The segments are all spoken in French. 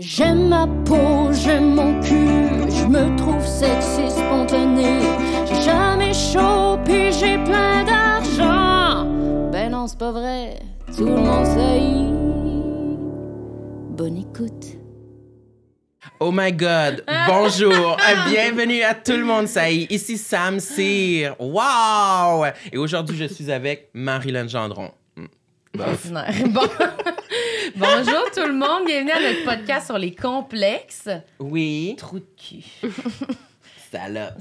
J'aime ma peau, j'aime mon cul, je me trouve sexy spontané. J'ai jamais chaud, puis j'ai plein d'argent. Ben non, c'est pas vrai, tout le monde sait. Bonne écoute. Oh my God! Bonjour! Bienvenue à tout le monde, ça y est. Ici Sam Cyr. Wow! Et aujourd'hui, je suis avec Marilyn Gendron. Hmm. Bof. Bon. Bonjour tout le monde, bienvenue à notre podcast sur les complexes. Oui, Trou de cul. ça là.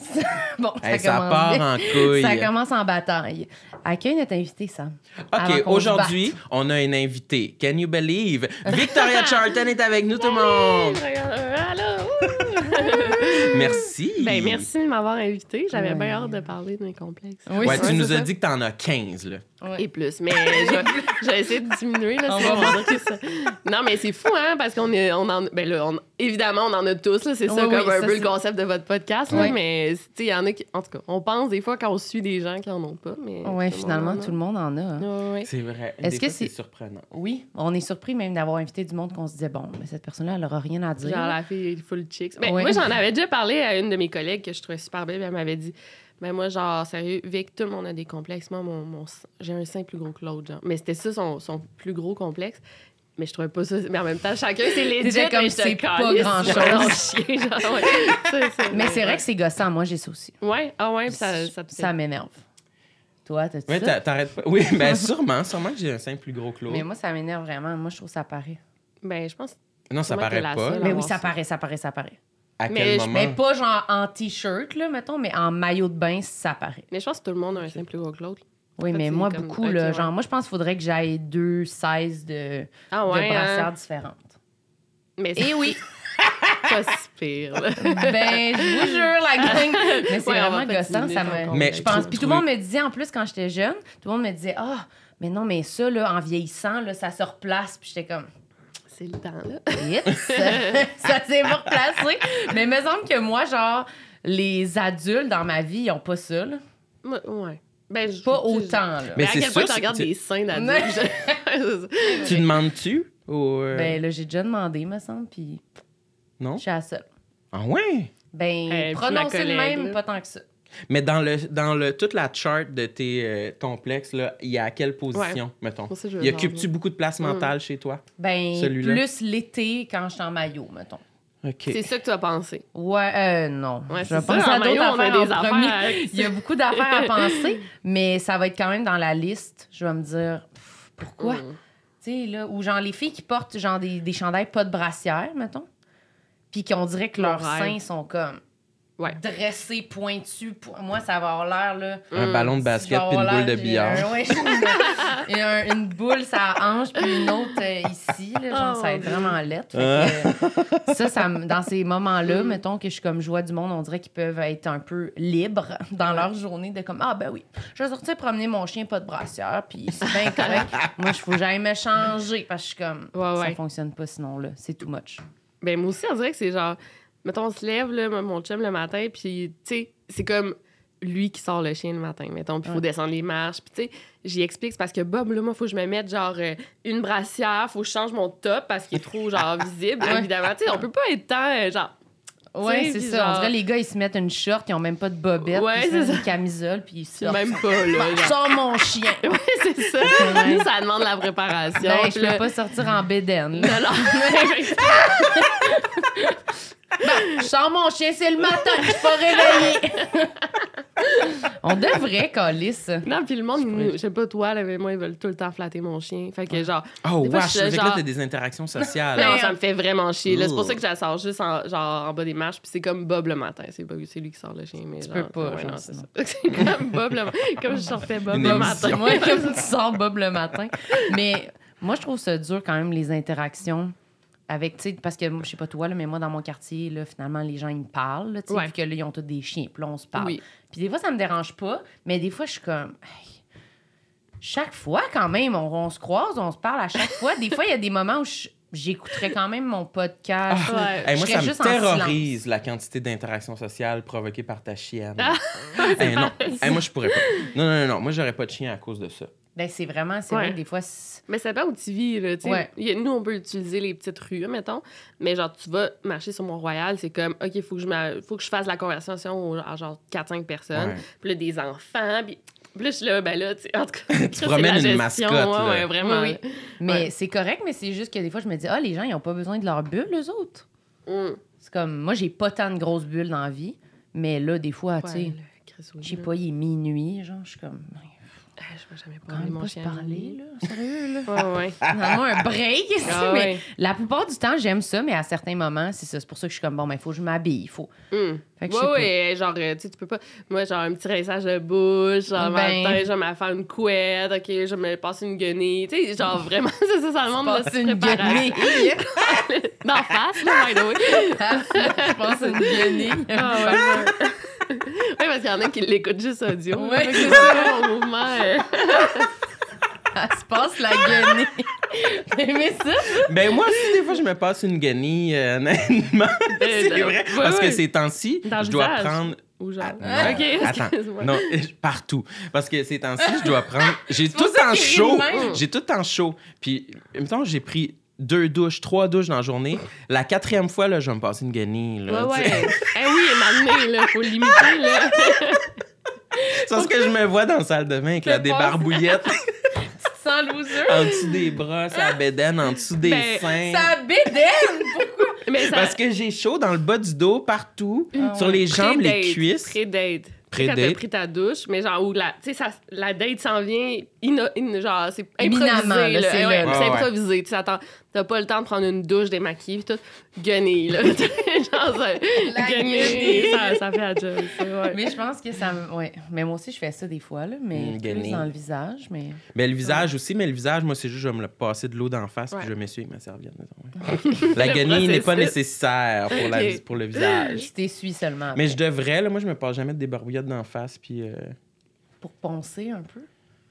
Bon, ça, Hey, ça commence part en couille. Ça commence en bataille. Accueille notre invité, Sam. OK, aujourd'hui, on a une invitée. Can you believe? Victoria Charlton est avec nous, tout le monde. Allô! Merci. Ben, merci de m'avoir invité. J'avais Ouais. bien hâte de parler de mes complexes. Oui, Ouais, tu nous as dit que t'en as 15, là. Ouais. Et plus. Mais vais essayer de diminuer. Là, On va ça- Non, mais c'est fou, hein, parce qu'on est, on en, ben là, on- évidemment, on en a tous. là, C'est ça, Oui, comme oui, un ça, peu le concept de votre podcast. là, Oui. mais, tu sais, il y en a qui. En tout cas, on pense des fois quand on suit des gens qui en ont pas. Mais le finalement, tout le monde en a. hein. C'est vrai. Est-ce Des que fois, c'est c'est- surprenant? Oui, on est surpris même d'avoir invité du monde qu'on se disait, bon, mais cette personne-là, elle aura rien à dire. Genre la fille full chicks. Ben, Ouais. Moi, j'en avais déjà parlé à une de mes collègues que je trouvais super belle. puis Elle m'avait dit Ben, moi, genre, sérieux, Vic, tout le monde a des complexes. Moi, mon, mon- j'ai un sein plus gros que l'autre. genre. Mais c'était ça son, son plus gros complexe. Mais je trouvais pas ça. Mais en même temps, chacun, c'est. T'étais comme, mais c'est pas genre, ouais. C'est- c'est- Mais c'est vrai que c'est gossant. Moi, j'ai ça aussi. Ouais, ah ouais, puis ça, ça Ça m'énerve. Toi, t'as-tu ça? t'a- t'arrêtes pas. Oui, ben sûrement. Sûrement que j'ai un sein plus gros que l'autre. Mais moi, ça m'énerve vraiment. Moi, je trouve que ça paraît. Ben, je pense. Non, ça paraît pas. seule. Mais oui, ça paraît, ça paraît, ça paraît. À Mais quel je- moment? Mais pas genre en t-shirt, là, mettons, mais en maillot de bain, ça paraît. Mais je pense que tout le monde a un sein plus gros que l'autre. Oui, mais moi, comme- beaucoup, là. ouais. Genre, moi, je pense qu'il faudrait que j'aille deux sizes de, Ah de ouais. brassières hein? différentes. Mais Et c'est oui, pas si pire, là. ben, je vous jure, la gang. Mais c'est Ouais, vraiment pas gossant, ça me. Mais je pense. Puis tout le monde me disait, en plus, quand j'étais jeune, tout le monde me disait, ah, mais non, mais ça, là, en vieillissant, là, ça se replace. Puis j'étais comme, C'est le temps, là. Yes! ça s'est pas replacé. Mais il me semble que moi, genre, les adultes dans ma vie, ils ont pas ça, là. Ouais. Ben, je- Pas autant, là. Mais Mais, à c'est quel point sûr, tu regardes des seins d'adultes? Tu demandes-tu? Ou, euh, Ben là, j'ai déjà demandé, me semble, puis non? je suis à la seule. Ah ouais? Ben, Euh, prononcer le même, là. pas tant que ça. Mais dans le dans le toute la chart de tes euh, complexes, là, il y a à quelle position, mettons? Il occupe-tu beaucoup de place mentale chez toi? Ben, plus l'été quand je suis en maillot, mettons. C'est ça que tu as pensé? Ouais, euh, non. Ouais, je vais ça, penser en à d'autres affaires des en affaires premier. à- Il y a beaucoup d'affaires à penser, mais ça va être quand même dans la liste. Je vais me dire, pff, pourquoi? Mm. Tu sais, là, ou genre les filles qui portent genre des, des chandails pas de brassière, mettons, puis qu'on dirait que leurs seins sont comme Ouais. dressés, pointus. Po- Moi, ça va avoir l'air, là... Un ballon de basket puis une boule de billard. un- ouais, j'ai une, un- une boule, ça hanche, puis une autre euh, ici, là, genre, Oh, ça va être vraiment lettre. Que, ça, ça, dans ces moments-là, mettons que je suis comme je vois du monde, on dirait qu'ils peuvent être un peu libres dans leur journée de comme, ah ben oui, je vais sortir promener mon chien, pas de brassière, puis c'est bien correct. Moi, il faut que j'aille me changer, parce que je suis comme, Ouais, ça ouais. fonctionne pas sinon, là, c'est too much. Ben, moi aussi, on dirait que c'est genre. Mettons, on se lève, là, mon chum, le matin, puis, tu sais, c'est comme lui qui sort le chien le matin, mettons, puis il faut Ouais. descendre les marches. Puis, tu sais, j'y explique, c'est parce que Bob, là, moi, faut que je me mette, genre, euh, une brassière, faut que je change mon top parce qu'il est trop, genre, visible, évidemment. Tu sais, on peut pas être tant, euh, genre. Ouais, c'est ça. genre- On dirait les gars, ils se mettent une short, ils ont même pas de bobette, Ouais, ils se une camisole, puis ils sortent. Même pas, là. Je genre. sors mon chien. Ouais, c'est ça. Nous, ça demande la préparation. Ben, je peux là- pas sortir en bédaine. Non, non. Je sors mon chien, c'est le matin, je suis pas réveillée. On devrait, Calice. non, puis le monde, nous- je sais pas toi, là, mais moi, ils veulent tout le temps flatter mon chien. Fait que, genre, Oh, Des fois, wesh, je suis que là, genre- t'as des interactions sociales. Non, ça me fait vraiment chier. C'est pour ça que je la sors juste en, genre, en bas des marches. Puis c'est comme Bob le matin. C'est Bob- c'est lui qui sort le chien. Mais Tu genre, peux pas, ouais, genre, non, c'est sinon. ça. C'est comme Bob le matin. Comme je sortais Bob Une le émission. matin. Moi, comme tu sors Bob le matin. Mais moi, je trouve ça dur quand même, les interactions avec, tu sais, parce que je sais pas toi, là, mais moi, dans mon quartier, là, finalement, les gens, ils me parlent, là, tu sais, Ouais. vu que là, ils ont tous des chiens, puis là, on se parle. Oui. Puis des fois, ça me dérange pas, mais des fois, je suis comme. Hey, chaque fois, quand même, on, on se croise, on se parle à chaque fois. Des fois, il y a des moments où je- j'écouterais quand même mon podcast. Ouais. Hey, moi, Je ça me terrorise la quantité d'interactions sociales provoquées par ta chienne. Ah. Hey, non. Hey, moi, je pourrais pas. Non, non, non, non. Moi, j'aurais pas de chien à cause de ça. Ben, c'est vraiment, c'est Ouais. vrai que des fois, Mais ça dépend où tu vis, là, tu sais. Ouais. Il y a- Nous, on peut utiliser les petites rues, mettons, mais genre, tu vas marcher sur Mont-Royal, c'est comme, OK, il faut, que je me- faut que je fasse la conversation aux- à genre 4-5 personnes, puis là, des enfants, puis... là, je suis là, ben là, tu en tout cas, c'est promènes une gestion, mascotte, ouais, là. ouais, vraiment. Oui, mais Ouais. c'est correct, mais c'est juste que des fois, je me dis, ah, les gens, ils ont pas besoin de leur bulle, eux autres. Hum. C'est comme, moi, j'ai pas tant de grosses bulles dans la vie, mais là, des fois, tu sais, je sais pas, il est minuit, genre, je suis comme, Je vais jamais parler mon pas se chien. parler, là, sérieux, là. Ouais, ouais. Un break, Ah mais ouais. la plupart du temps, j'aime ça, mais à certains moments, c'est ça. C'est pour ça que je suis comme, bon, ben, il faut que je m'habille, il faut. Hum. Fait que Ouais, ouais, genre, euh, tu sais, tu peux pas. Moi, genre, un petit rinçage de bouche, genre, Ben. matin, je vais me faire une couette, OK, je vais me passer une guenille. Tu sais, genre, vraiment, c'est ça, ça le monde de Passe se une guenille. D'en face, là, by the way. je pense une guenille. Ah, ouais, ouais. Oui, parce qu'il y en a qui l'écoutent juste audio. Que c'est ça, mon mouvement. euh? Elle se passe la guenille. mais ça, Ben moi aussi, des fois, je me passe une guenille, euh, honnêtement. c'est dans- vrai. ouais, Parce que ces temps-ci, Dans je dois visage. prendre... Ou genre. Non, OK, Attends, excuse-moi. non, euh, partout. Parce que ces temps-ci, je dois prendre... J'ai tout en chaud. J'ai tout en chaud. Puis, en même temps, j'ai pris deux douches, trois douches dans la journée. La quatrième fois, là, je vais me passer une guenille. Là, Ouais, ouais. Eh oui, maintenant, là, faut limiter, là. C'est parce que je me vois dans la salle de bain avec pas ça. débarbouillette sans loser. en dessous des bras, sa bédaine, en dessous des Ben, seins. Ça bédaine! Mais ça. Parce que j'ai chaud dans le bas du dos, partout, Ah sur les jambes, les cuisses. Pré-date. Quand t'as pris ta douche, mais genre, où la, tu sais, ça- la date s'en vient, ino- in- genre, c'est improvisé. c'est ouais, Ouais, ouais. improvisé. Tu t'as pas le temps de prendre une douche, démaquiller, tout, gunner, là. genre, ça, guenille. fait la job. ça, ouais. Mais je pense que ça me. Ouais. Mais moi aussi, je fais ça des fois, là. Mais Mm, plus guenille. dans le visage. Mais. Mais le visage aussi, mais le visage, moi, c'est juste, je vais me le passer de l'eau d'en face, Ouais. puis je vais m'essuyer avec ma serviette. La Le guenille n'est pas nécessaire pour, la- pour le visage. Je t'essuie seulement. Mais je devrais, là, moi, je me passe jamais de débarbouillettes d'en face, puis... euh, Pour poncer un peu?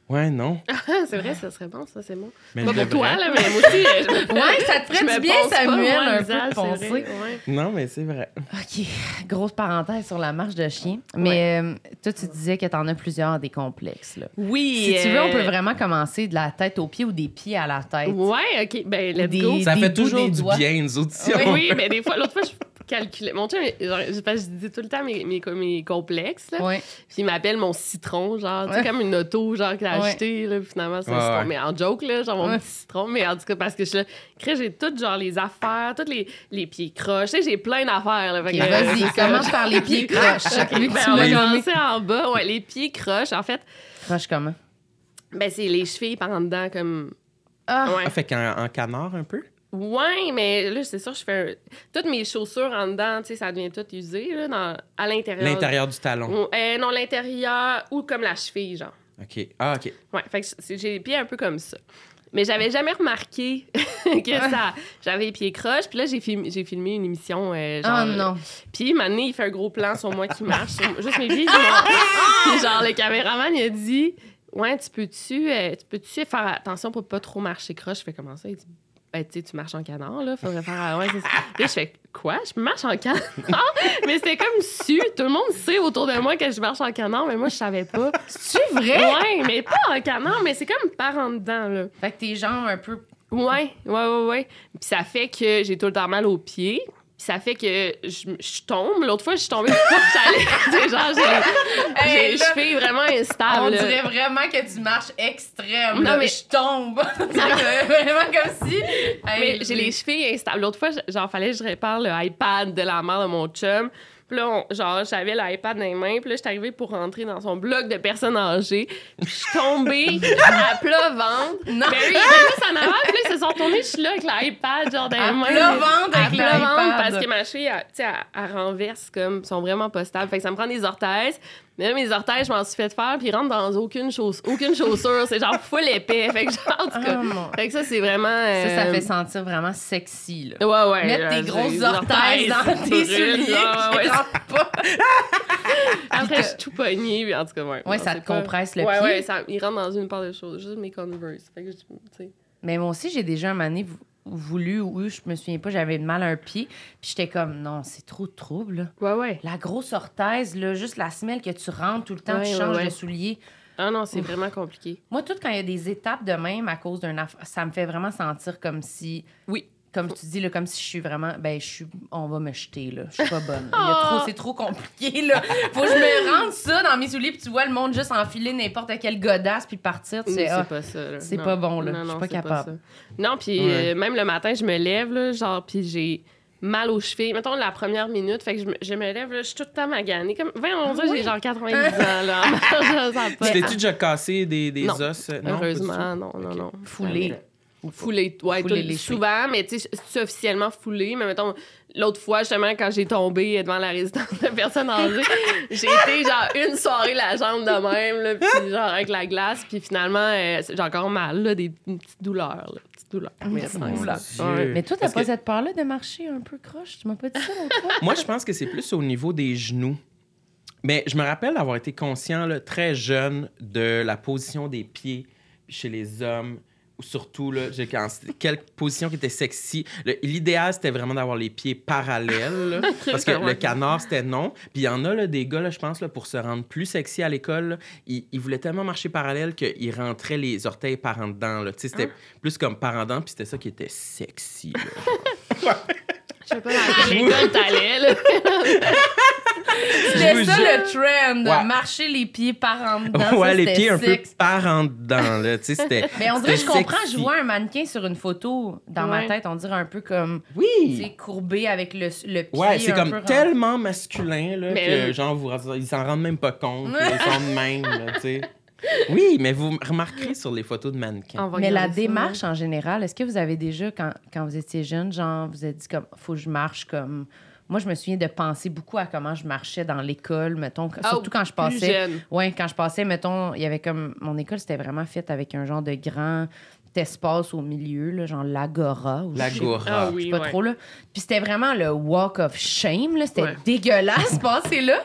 Ouais, non. c'est vrai, ça serait bon, ça, c'est bon. Mais pas pour toi, là, mais moi aussi. euh, je- Ouais, ça te ferait du bien, pas, Samuel, moi, le un peu de vrai, ouais. Non, mais c'est vrai. OK. Grosse parenthèse sur la marche de chien. Mais euh, toi, tu disais que t'en as plusieurs des complexes, là. Oui. Si tu veux, on peut euh, vraiment commencer de la tête aux pieds ou des pieds à la tête. Ouais, OK. Ben, let's Des- go. Ça des fait toujours du doigts. bien, nous autres, si Oui, on Oui, mais des fois, l'autre fois, je calculais. Mon chum, genre, je, dis tout le temps mes, mes, mes complexes, là. Ouais. Puis il m'appelle mon citron, genre, tu sais, Ouais. comme une auto, genre, qu'il a Ouais. acheté, là, puis finalement, c'est un citron. ouais. Mais en joke, là, genre, mon Ouais. petit citron. Mais en tout cas, parce que je suis j'ai toutes, genre, les affaires, toutes les, les pieds croches. Tu sais, j'ai plein d'affaires, là. Fait OK, que, vas-y, ça. commence par les pieds croches. OK, Vu que ben, tu on va commencer en bas. Ouais, les pieds croches, en fait, Croche comment? ben, c'est les chevilles par en dedans, comme. Ah, Ouais. Ah, fait qu'en en canard, un peu? Ouais, mais là, c'est sûr, je fais. un- Toutes mes chaussures en dedans, tu sais, ça devient tout usé, là, dans... à l'intérieur. L'intérieur du talon. Euh, non, l'intérieur ou comme la cheville, genre. OK. Ah, OK. Ouais, fait que j'ai les pieds un peu comme ça. Mais j'avais jamais remarqué que ça. J'avais les pieds croches. Puis là, j'ai filmé, j'ai filmé une émission. euh, genre, oh non. Puis, maintenant, il fait un gros plan sur moi qui marche, sur- juste mes pieds. Puis, genre, le caméraman, il a dit Ouais, tu peux-tu euh, tu peux-tu faire attention pour pas trop marcher croche Je fais comment ça Il dit ben, tu sais, tu marches en canard, là. Faudrait faire. Ouais, c'est ça. Puis là, je fais quoi? Je marche en canard? Mais c'était comme su. Tout le monde sait autour de moi que je marche en canard, mais moi, je savais pas. C'est vrai? Ouais, mais pas en canard, mais c'est comme par en dedans, là. Fait que tes jambes un peu. Ouais, ouais, ouais, ouais. Puis ça fait que j'ai tout le temps mal aux pieds. Puis ça fait que je, je tombe. L'autre fois, je suis tombée. J'allais- genre, j'ai là, chevilles vraiment instables. On là. dirait vraiment que tu marches extrême. Non, là. mais- je tombe. Vraiment comme si. Mais j'ai les chevilles instables. L'autre fois, genre, fallait que je répare le iPad de la mère de mon chum. Puis là, on- genre, j'avais l'iPad dans les mains. Puis là, j'étais arrivée pour rentrer dans son bloc de personnes âgées. Puis je suis tombée à plat ventre. Non. Mais oui, mais juste en avant. Puis là, ils se sont retournés. Je suis là avec l'iPad, genre, dans les À mains. plat ventre À avec plat ventre, l'iPad. parce que ma cheville, elle, tu sais, elle, elle renverse comme, sont vraiment pas stables. Fait que ça me prend des orthèses. Mais là, mes orthèses, je m'en suis fait faire, puis ils rentrent dans aucune, chauss- aucune chaussure. C'est genre full épais. Fait que genre, en tout cas. Mon- Fait que ça, c'est vraiment. Ça, ça euh, fait sentir vraiment sexy. Là. Ouais, ouais. Mettre là, tes grosses orthèses dans tes souliers. genre, ouais. rentrent pas. Après, que- je suis tout pogné, puis en tout cas, ouais. Ouais, non, ça te pas- compresse le ouais, pied. Ouais, ça, il rentre dans une part de choses. Juste mes Converse. Fait que, tu sais. Mais moi aussi, j'ai déjà un moment donné vou- voulu ou eu, je me souviens pas, j'avais mal à un pied. Puis j'étais comme, non, c'est trop de trouble. Ouais, ouais. La grosse orthèse, là, juste la semelle que tu rentres tout le temps, Ouais, tu changes ouais. de soulier. Ah non, c'est vraiment compliqué. Moi, tout quand il y a des étapes de même à cause d'un aff- ça me fait vraiment sentir comme si Oui. Comme tu dis là, comme si je suis vraiment ben je suis on va me jeter là, je suis pas bonne. Il y a Oh. trop c'est trop compliqué là. Faut que je me rende ça dans mes souliers puis tu vois le monde juste enfiler n'importe quelle godasse puis partir, tu sais c'est ah, pas ça. là. c'est pas bon, là. Non, Je suis non, pas capable. Non, puis Ouais. euh, même le matin, je me lève, là, genre, puis j'ai mal aux chevilles. Mettons la première minute, fait que je me, je me lève, là, je suis tout le temps maganée. Comme, voyons, on dirait que j'ai genre 90 ans, là. Tu t'es-tu déjà cassé des, des Non. os? Heureusement, non, non, non. Foulé. Foulé, ouais, Fouler tout- souvent, mais tu sais, c'est officiellement foulé. Mais mettons, l'autre fois, justement, quand j'ai tombé devant la résidence de personnes âgées, j'ai été genre une soirée la jambe de même, là, puis genre avec la glace, puis finalement, euh, j'ai encore mal, là, des une petite douleur, là, petite douleur. Mais ça. Dieu. Ouais. Mais toi, t'as pas que- cette peur-là de marcher un peu croche? Tu m'as pas dit ça? Moi, je pense que c'est plus au niveau des genoux. Mais je me rappelle d'avoir été conscient là, très jeune de la position des pieds chez les hommes. Ou surtout, là, j'ai- quand- quelle position qui était sexy. L'idéal, c'était vraiment d'avoir les pieds parallèles. là, parce que le canard, c'était non. Puis il y en a là, des gars, là, je pense, là, pour se rendre plus sexy à l'école, ils, ils voulaient tellement marcher parallèle qu'ils rentraient les orteils par en dedans. C'était plus comme par en dedans, puis c'était ça qui était sexy. Je sais pas dans quelle école t'allais, là. C'était ça le trend, de Ouais. marcher les pieds par en dedans. ouais, ça, les c'était pieds un peu par en dedans. Là. Tu sais, c'était, Mais on dirait, je c'était comprends, sexy. je vois un mannequin sur une photo dans ma Ouais. tête, on dirait un peu comme, tu Oui! sais, courbé avec le, le pied Ouais, c'est un comme peu tellement masculin là, Mais- que genre vous ils s'en rendent même pas compte, là, ils sont de même, là, tu sais. Oui, mais vous remarquerez sur les photos de mannequins. Mais la démarche en général, est-ce que vous avez déjà, quand, quand vous étiez jeune, genre, vous avez dit comme, faut que je marche comme. Moi, je me souviens de penser beaucoup à comment je marchais dans l'école, mettons, Ah, surtout quand je passais. jeune. Ouais, quand je passais, mettons, il y avait comme. Mon école, c'était vraiment fait avec un genre de grand espace au milieu, là, genre l'agora. ou je sais- L'agora. Ah je sais oui, pas ouais. trop, là. Puis c'était vraiment le walk of shame, là. C'était Ouais. dégueulasse, passer là.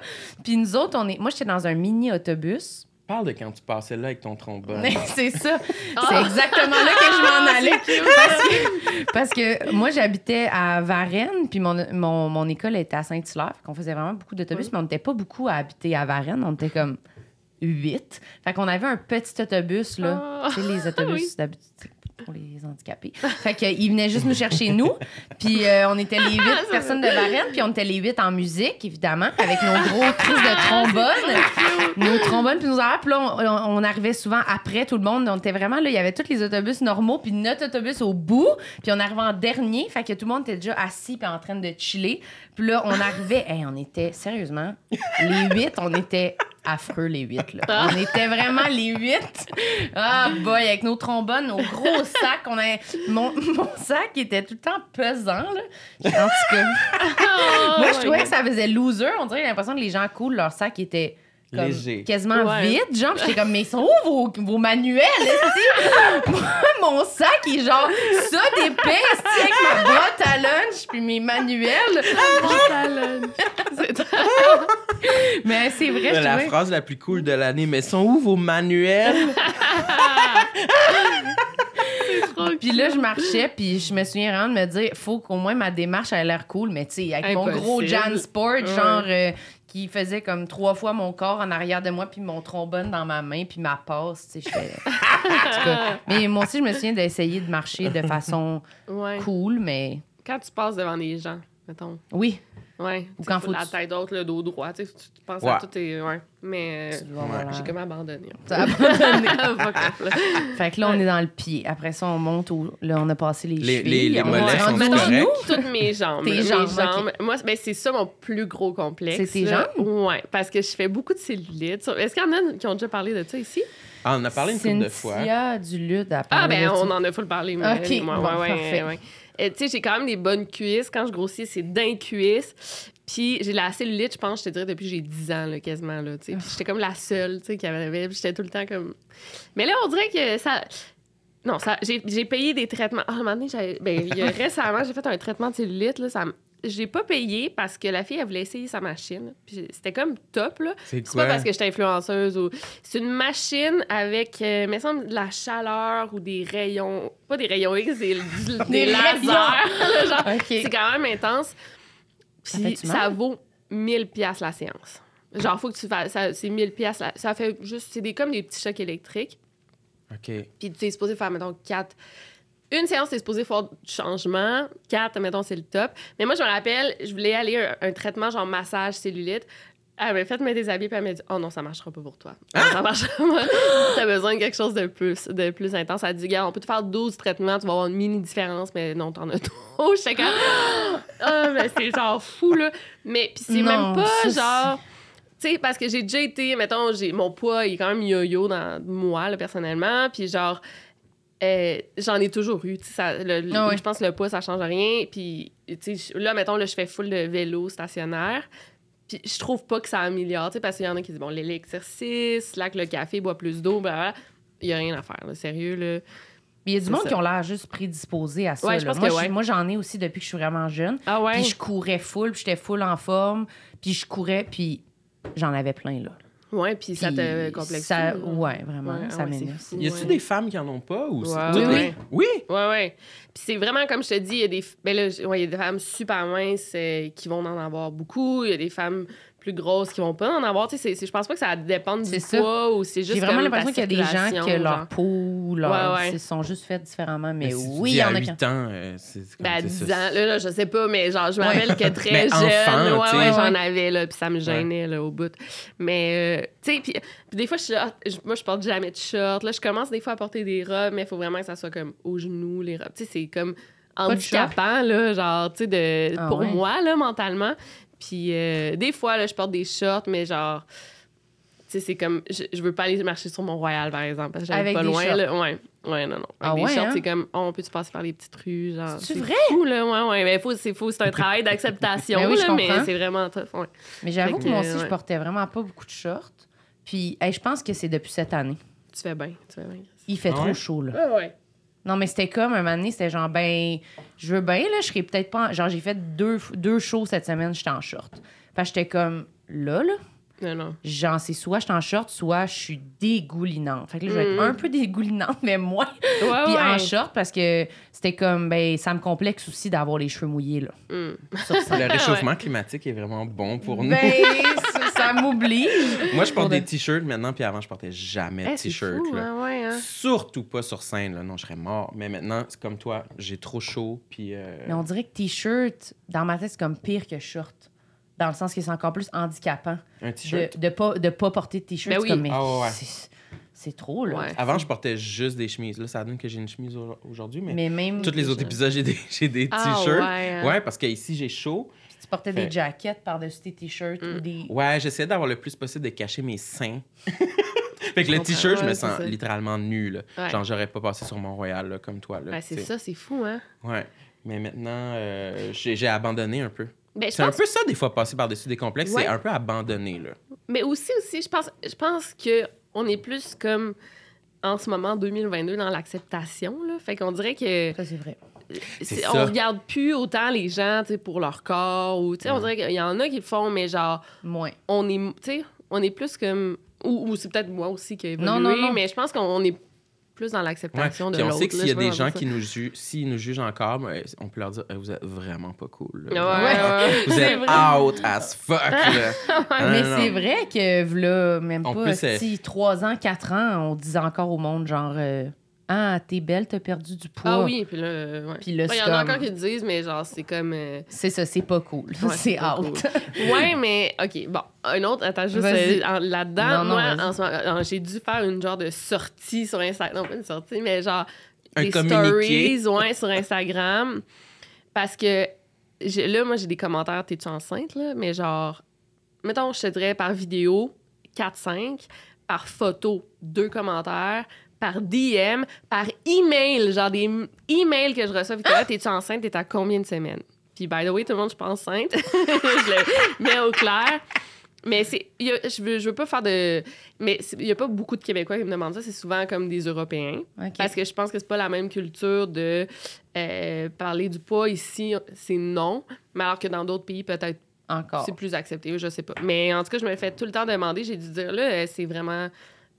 Puis nous autres, on est. Moi, j'étais dans un mini-autobus. Parle de quand tu passais là avec ton trombone. c'est ça. Ah! C'est exactement là que je m'en allais. Parce que, parce que moi, j'habitais à Varennes, puis mon, mon, mon école était à Saint-Hilaire. Qu'on faisait vraiment beaucoup d'autobus, mais on n'était pas beaucoup à habiter à Varennes. On était comme huit. Fait qu'on avait un petit autobus, là. Ah. Tu sais, les autobus Oui. d'habitude pour les handicapés. Fait qu'ils venaient juste nous chercher, nous. Puis euh, on était les huit personnes de Varennes, puis on était les huit en musique, évidemment, avec nos gros crises de trombone. Nos trombones, puis nos horaires. Puis là, on, on arrivait souvent après tout le monde. On était vraiment là, il y avait tous les autobus normaux, puis notre autobus au bout. Puis on arrivait en dernier, fait que tout le monde était déjà assis puis en train de chiller. Puis là, on arrivait, hey, on était, sérieusement, les huit, on était affreux, les huit. Là. On était vraiment les huit. Ah, boy, avec nos trombones, nos gros sacs. On avait... mon, mon sac était tout le temps pesant. Là. En tout cas, Oh moi, je trouvais que ça faisait loser. On dirait l'impression que les gens cool, leur sac était comme Léger. quasiment Ouais. vide. Genre, j'étais comme, mais ils sont où vos, vos manuels? Moi, mon sac est genre ça d'épais, avec ma boîte à lunch puis mes manuels. C'est- Mais c'est vrai, je la trouvais. phrase la plus cool de l'année, mais sont où vos manuels? Puis là, je marchais, puis je me souviens vraiment de me dire, faut qu'au moins ma démarche ait l'air cool, mais tu sais, avec mon gros. Jan Sport, Ouais. genre, euh, qui faisait comme trois fois mon corps en arrière de moi, puis mon trombone dans ma main, puis ma passe, tu sais, mais moi aussi, je me souviens d'essayer de marcher de façon Ouais. cool, mais Quand tu passes devant des gens, mettons. oui. Ouais. Ou Tu quand sais, faut la tu- tête haute, le dos droit. Tu penses Ouais. à tout tes. Ouais. Mais euh, j'ai comme abandonné. A abandonné. Fait que là, on est dans le pied. Après ça, on monte. Là, on a passé les, Les- chevilles. les- mollets sont corrects. genoux. toutes mes jambes. Tes mes jambes. Moi, c'est- ben, c'est ça mon plus gros complexe. C'est tes jambes? Ouais, parce que je fais beaucoup de cellulite. Est-ce qu'il y en a qui ont déjà parlé de ça ici? Ah, on en a parlé une couple de fois. Cynthia du lutte à Ah, ben, on en a full parlé. Mais, Ok, ouais, bon, ouais, ouais, parfait. ouais. Euh, tu sais, j'ai quand même des bonnes cuisses. Quand je grossis, c'est d'un cuisse. Puis j'ai la cellulite, je pense, je te dirais, depuis que j'ai 10 ans, là, quasiment. Là. Puis j'étais comme la seule tu sais, qui avait. Puis j'étais tout le temps comme. Mais là, on dirait que ça. Non, ça, j'ai, payé des traitements. Ah, un moment donné, j'avais- ben, récemment, j'ai fait un traitement de cellulite. Là, ça, j'ai pas payé parce que la fille, elle voulait essayer sa machine. Puis c'était comme top, là. C'est pas parce que j'étais influenceuse ou. C'est une machine avec, euh, me semble, de la chaleur ou des rayons. Pas des rayons X, des, des Des lasers. genre. C'est quand même intense. Ça Puis ça, vaut 1000 pièces la séance. Genre, faut que tu fasses. ça- C'est 1000 pièces Ça fait juste. C'est des, comme des petits chocs électriques. OK. Puis tu es supposé faire, mettons, 4. Une séance, t'es supposé faire du changement. Quatre, mettons, c'est le top. Mais moi, je me rappelle, je voulais aller un, un traitement genre massage cellulite. Elle m'a fait me déshabiller, puis elle m'a dit Oh non, ça marchera pas pour toi. Ah! Ça marchera pas. T'as besoin de quelque chose de plus, de plus intense. Elle a dit Gars, on peut te faire 12 traitements, tu vas avoir une mini différence, mais non, t'en as trop. J'étais comme Ah, mais c'est genre fou, là. Mais puis c'est même pas genre. Tu sais, parce que j'ai déjà été, mettons, j'ai, mon poids, il est quand même yo-yo dans moi, là, personnellement. Puis genre, euh, j'en ai toujours eu. ça- le- le- Ah. Je pense que le poids, ça change rien. Puis, là, mettons, là, je fais full de vélo stationnaire. Puis je trouve pas que ça améliore, parce qu'il y en a qui disent, bon, l'exercice, là, que le café boit plus d'eau, blablabla. Il y a rien à faire, là, sérieux, là. Il y a du monde ça. qui ont l'air juste prédisposés à ça. Ouais, je là. pense moi, que je- ouais. moi, j'en ai aussi depuis que je suis vraiment jeune. Ah ouais? Puis je courais full, puis j'étais full en forme, puis je courais, puis j'en avais plein, là. Ouais, puis ça te complexe. ça- Ouais, vraiment, Ouais, ça ouais, m'énerve. Y a-tu Ouais. des femmes qui en ont pas ou oui, les- Oui? Ouais, ouais. Puis c'est vraiment, comme je te dis, il y a des, ben là, j- ouais, il y a des femmes super minces euh, qui vont en avoir beaucoup. Il y a des femmes plus grosses qui vont pas en avoir. Tu sais, je pense pas que ça dépend du poids ou c'est juste J'ai vraiment l'impression qu'il y a des gens que leur genre. peau, leur, Ouais, ouais. ils sont juste faits différemment. Mais, si oui, il y en a 8 qui. ans, euh, c'est comme Ben, à c'est 10 ça. ans, là, là, je sais pas, mais genre, je me rappelle que très Mais jeune, enfant, ouais, j'en avais, là, puis ça me gênait, là, au bout. Mais, euh, tu sais, puis puis des fois, je, suis là, je- moi, je porte jamais de short. Là, je commence des fois à porter des robes, mais il faut vraiment que ça soit comme aux genoux, les robes. Tu sais, c'est comme handicapant, là, genre, tu sais, de- Ah pour ouais. moi, là, mentalement. Puis euh, des fois, là, je porte des shorts, mais genre... Tu sais, c'est comme... Je, je veux pas aller marcher sur Mont-Royal, par exemple, parce que Avec pas des loin, shorts. là. Ouais, ouais, non, non. Avec Ah des ouais, shorts, hein? c'est comme... oh, on peut-tu passer par les petites rues, genre... C'est-tu vrai? fou, là, ouais, ouais. Mais faut, c'est fou, c'est un travail d'acceptation, Ben oui, je là, mais c'est vraiment tough, ouais. Mais j'avoue que moi aussi, je portais vraiment pas beaucoup de shorts. Puis, hey, je pense que c'est depuis cette année. Tu fais bien, tu fais bien. Il fait Ah trop chaud, là. Ouais, ouais. Non, mais c'était comme un moment donné, c'était genre, ben, je veux bien, là, je serais peut-être pas. en- Genre, j'ai fait deux, deux shows cette semaine, j'étais en short. Fait j'étais comme, là, là, Non, non. genre, c'est soit je suis en short, soit je suis dégoulinante. Fait que là, je vais être Mm. un peu dégoulinante, mais moins. Ouais, Puis ouais. en short, parce que c'était comme, ben, ça me complexe aussi d'avoir les cheveux mouillés, là. Mm. Sur ça. Le réchauffement climatique est vraiment bon pour nous. ben, ça, ça m'oblige. Moi, je porte des de- t-shirts maintenant, puis avant, je portais jamais de Eh, c'est t-shirt. fou, là. hein, ouais, hein. Surtout pas sur scène, là. Non, je serais mort. Mais maintenant, c'est comme toi, j'ai trop chaud, puis... euh, Mais on dirait que t-shirt, dans ma tête, c'est comme pire que short. Dans le sens que c'est encore plus handicapant Un de, t-shirt? de, pas, de pas porter de t-shirt. Ben oui. comme, ouais, ouais. c'est- trop, là. Ouais. Avant, je portais juste des chemises. Là, ça donne que j'ai une chemise au- aujourd'hui, mais... Mais même, Tous les autres épisodes, j'ai des, j'ai des Ah, t-shirts. ouais, hein. Ouais, parce qu'ici, j'ai chaud. tu portais Fait- des jackets par-dessus tes t-shirts Mm. ou des... Ouais, j'essaie d'avoir le plus possible de cacher mes seins. fait que le comprends. t-shirt, je me sens littéralement nu. Là. Ouais. Genre, j'aurais pas passé sur Mont-Royal là, comme toi. Là, Ouais, c'est ça, c'est fou, hein. Ouais. Mais maintenant, euh, j'ai j'ai abandonné un peu. Ben, C'est un peu ça, des fois, passer par-dessus des complexes. Ouais. C'est un peu abandonné. Là. Mais aussi, aussi, je pense, je pense que on est plus comme en ce moment 2022 dans l'acceptation là. Fait qu'on dirait que Ça, c'est vrai. c'est- ça. on regarde plus autant les gens, tu sais, pour leur corps ou tu sais, on dirait qu'il y en a qui le font, mais genre Moins. on est, tu sais, on est plus comme ou, ou c'est peut-être moi aussi qui ai évolué, Non, non, non. mais je pense qu'on est plus dans Ouais. l'acceptation de Puis on l'autre. sait que s'il y a des gens qui nous jugent, s'ils nous jugent encore, ben, on peut leur dire Eh, Vous êtes vraiment pas cool. Ouais, ouais, ouais. Vous êtes vrai. out as fuck. mais c'est vrai que, là, même pas, si 3 ans, 4 ans, on disait encore au monde, genre, euh, ah, t'es belle, t'as perdu du poids. Ah oui, puis là, euh, ouais. Puis là, Ouais, Il y en a comme- encore qui le disent, mais genre, c'est comme. euh, C'est ça, c'est pas cool. Ouais, c'est out. cool. ouais, mais OK, bon, un autre, attends, juste euh, là-dedans, moi, en ce moment, j'ai dû faire une genre de sortie sur Instagram. Non, pas une sortie, mais genre Un des communiqué. stories ouais, sur Instagram. Parce que j'ai- là, moi, j'ai des commentaires, t'es-tu enceinte, là? Mais genre, mettons, je te dirais par vidéo, 4-5, par photo, deux commentaires, par DM, par email, genre des emails que je reçois. Puis t'es là, t'es-tu enceinte? T'es à combien de semaines? Puis, by the way, tout le monde, je pense enceinte. je le mets au clair. Mais c'est, je, veux, je veux pas faire de. Mais il y a pas beaucoup de Québécois qui me demandent ça. C'est souvent comme des Européens. Parce que je pense que c'est pas la même culture de euh, parler du poids ici, c'est non. Mais alors que dans d'autres pays, peut-être Encore. c'est plus accepté, je sais pas. Mais en tout cas, je me fais tout le temps demander. J'ai dû dire là, euh, c'est vraiment.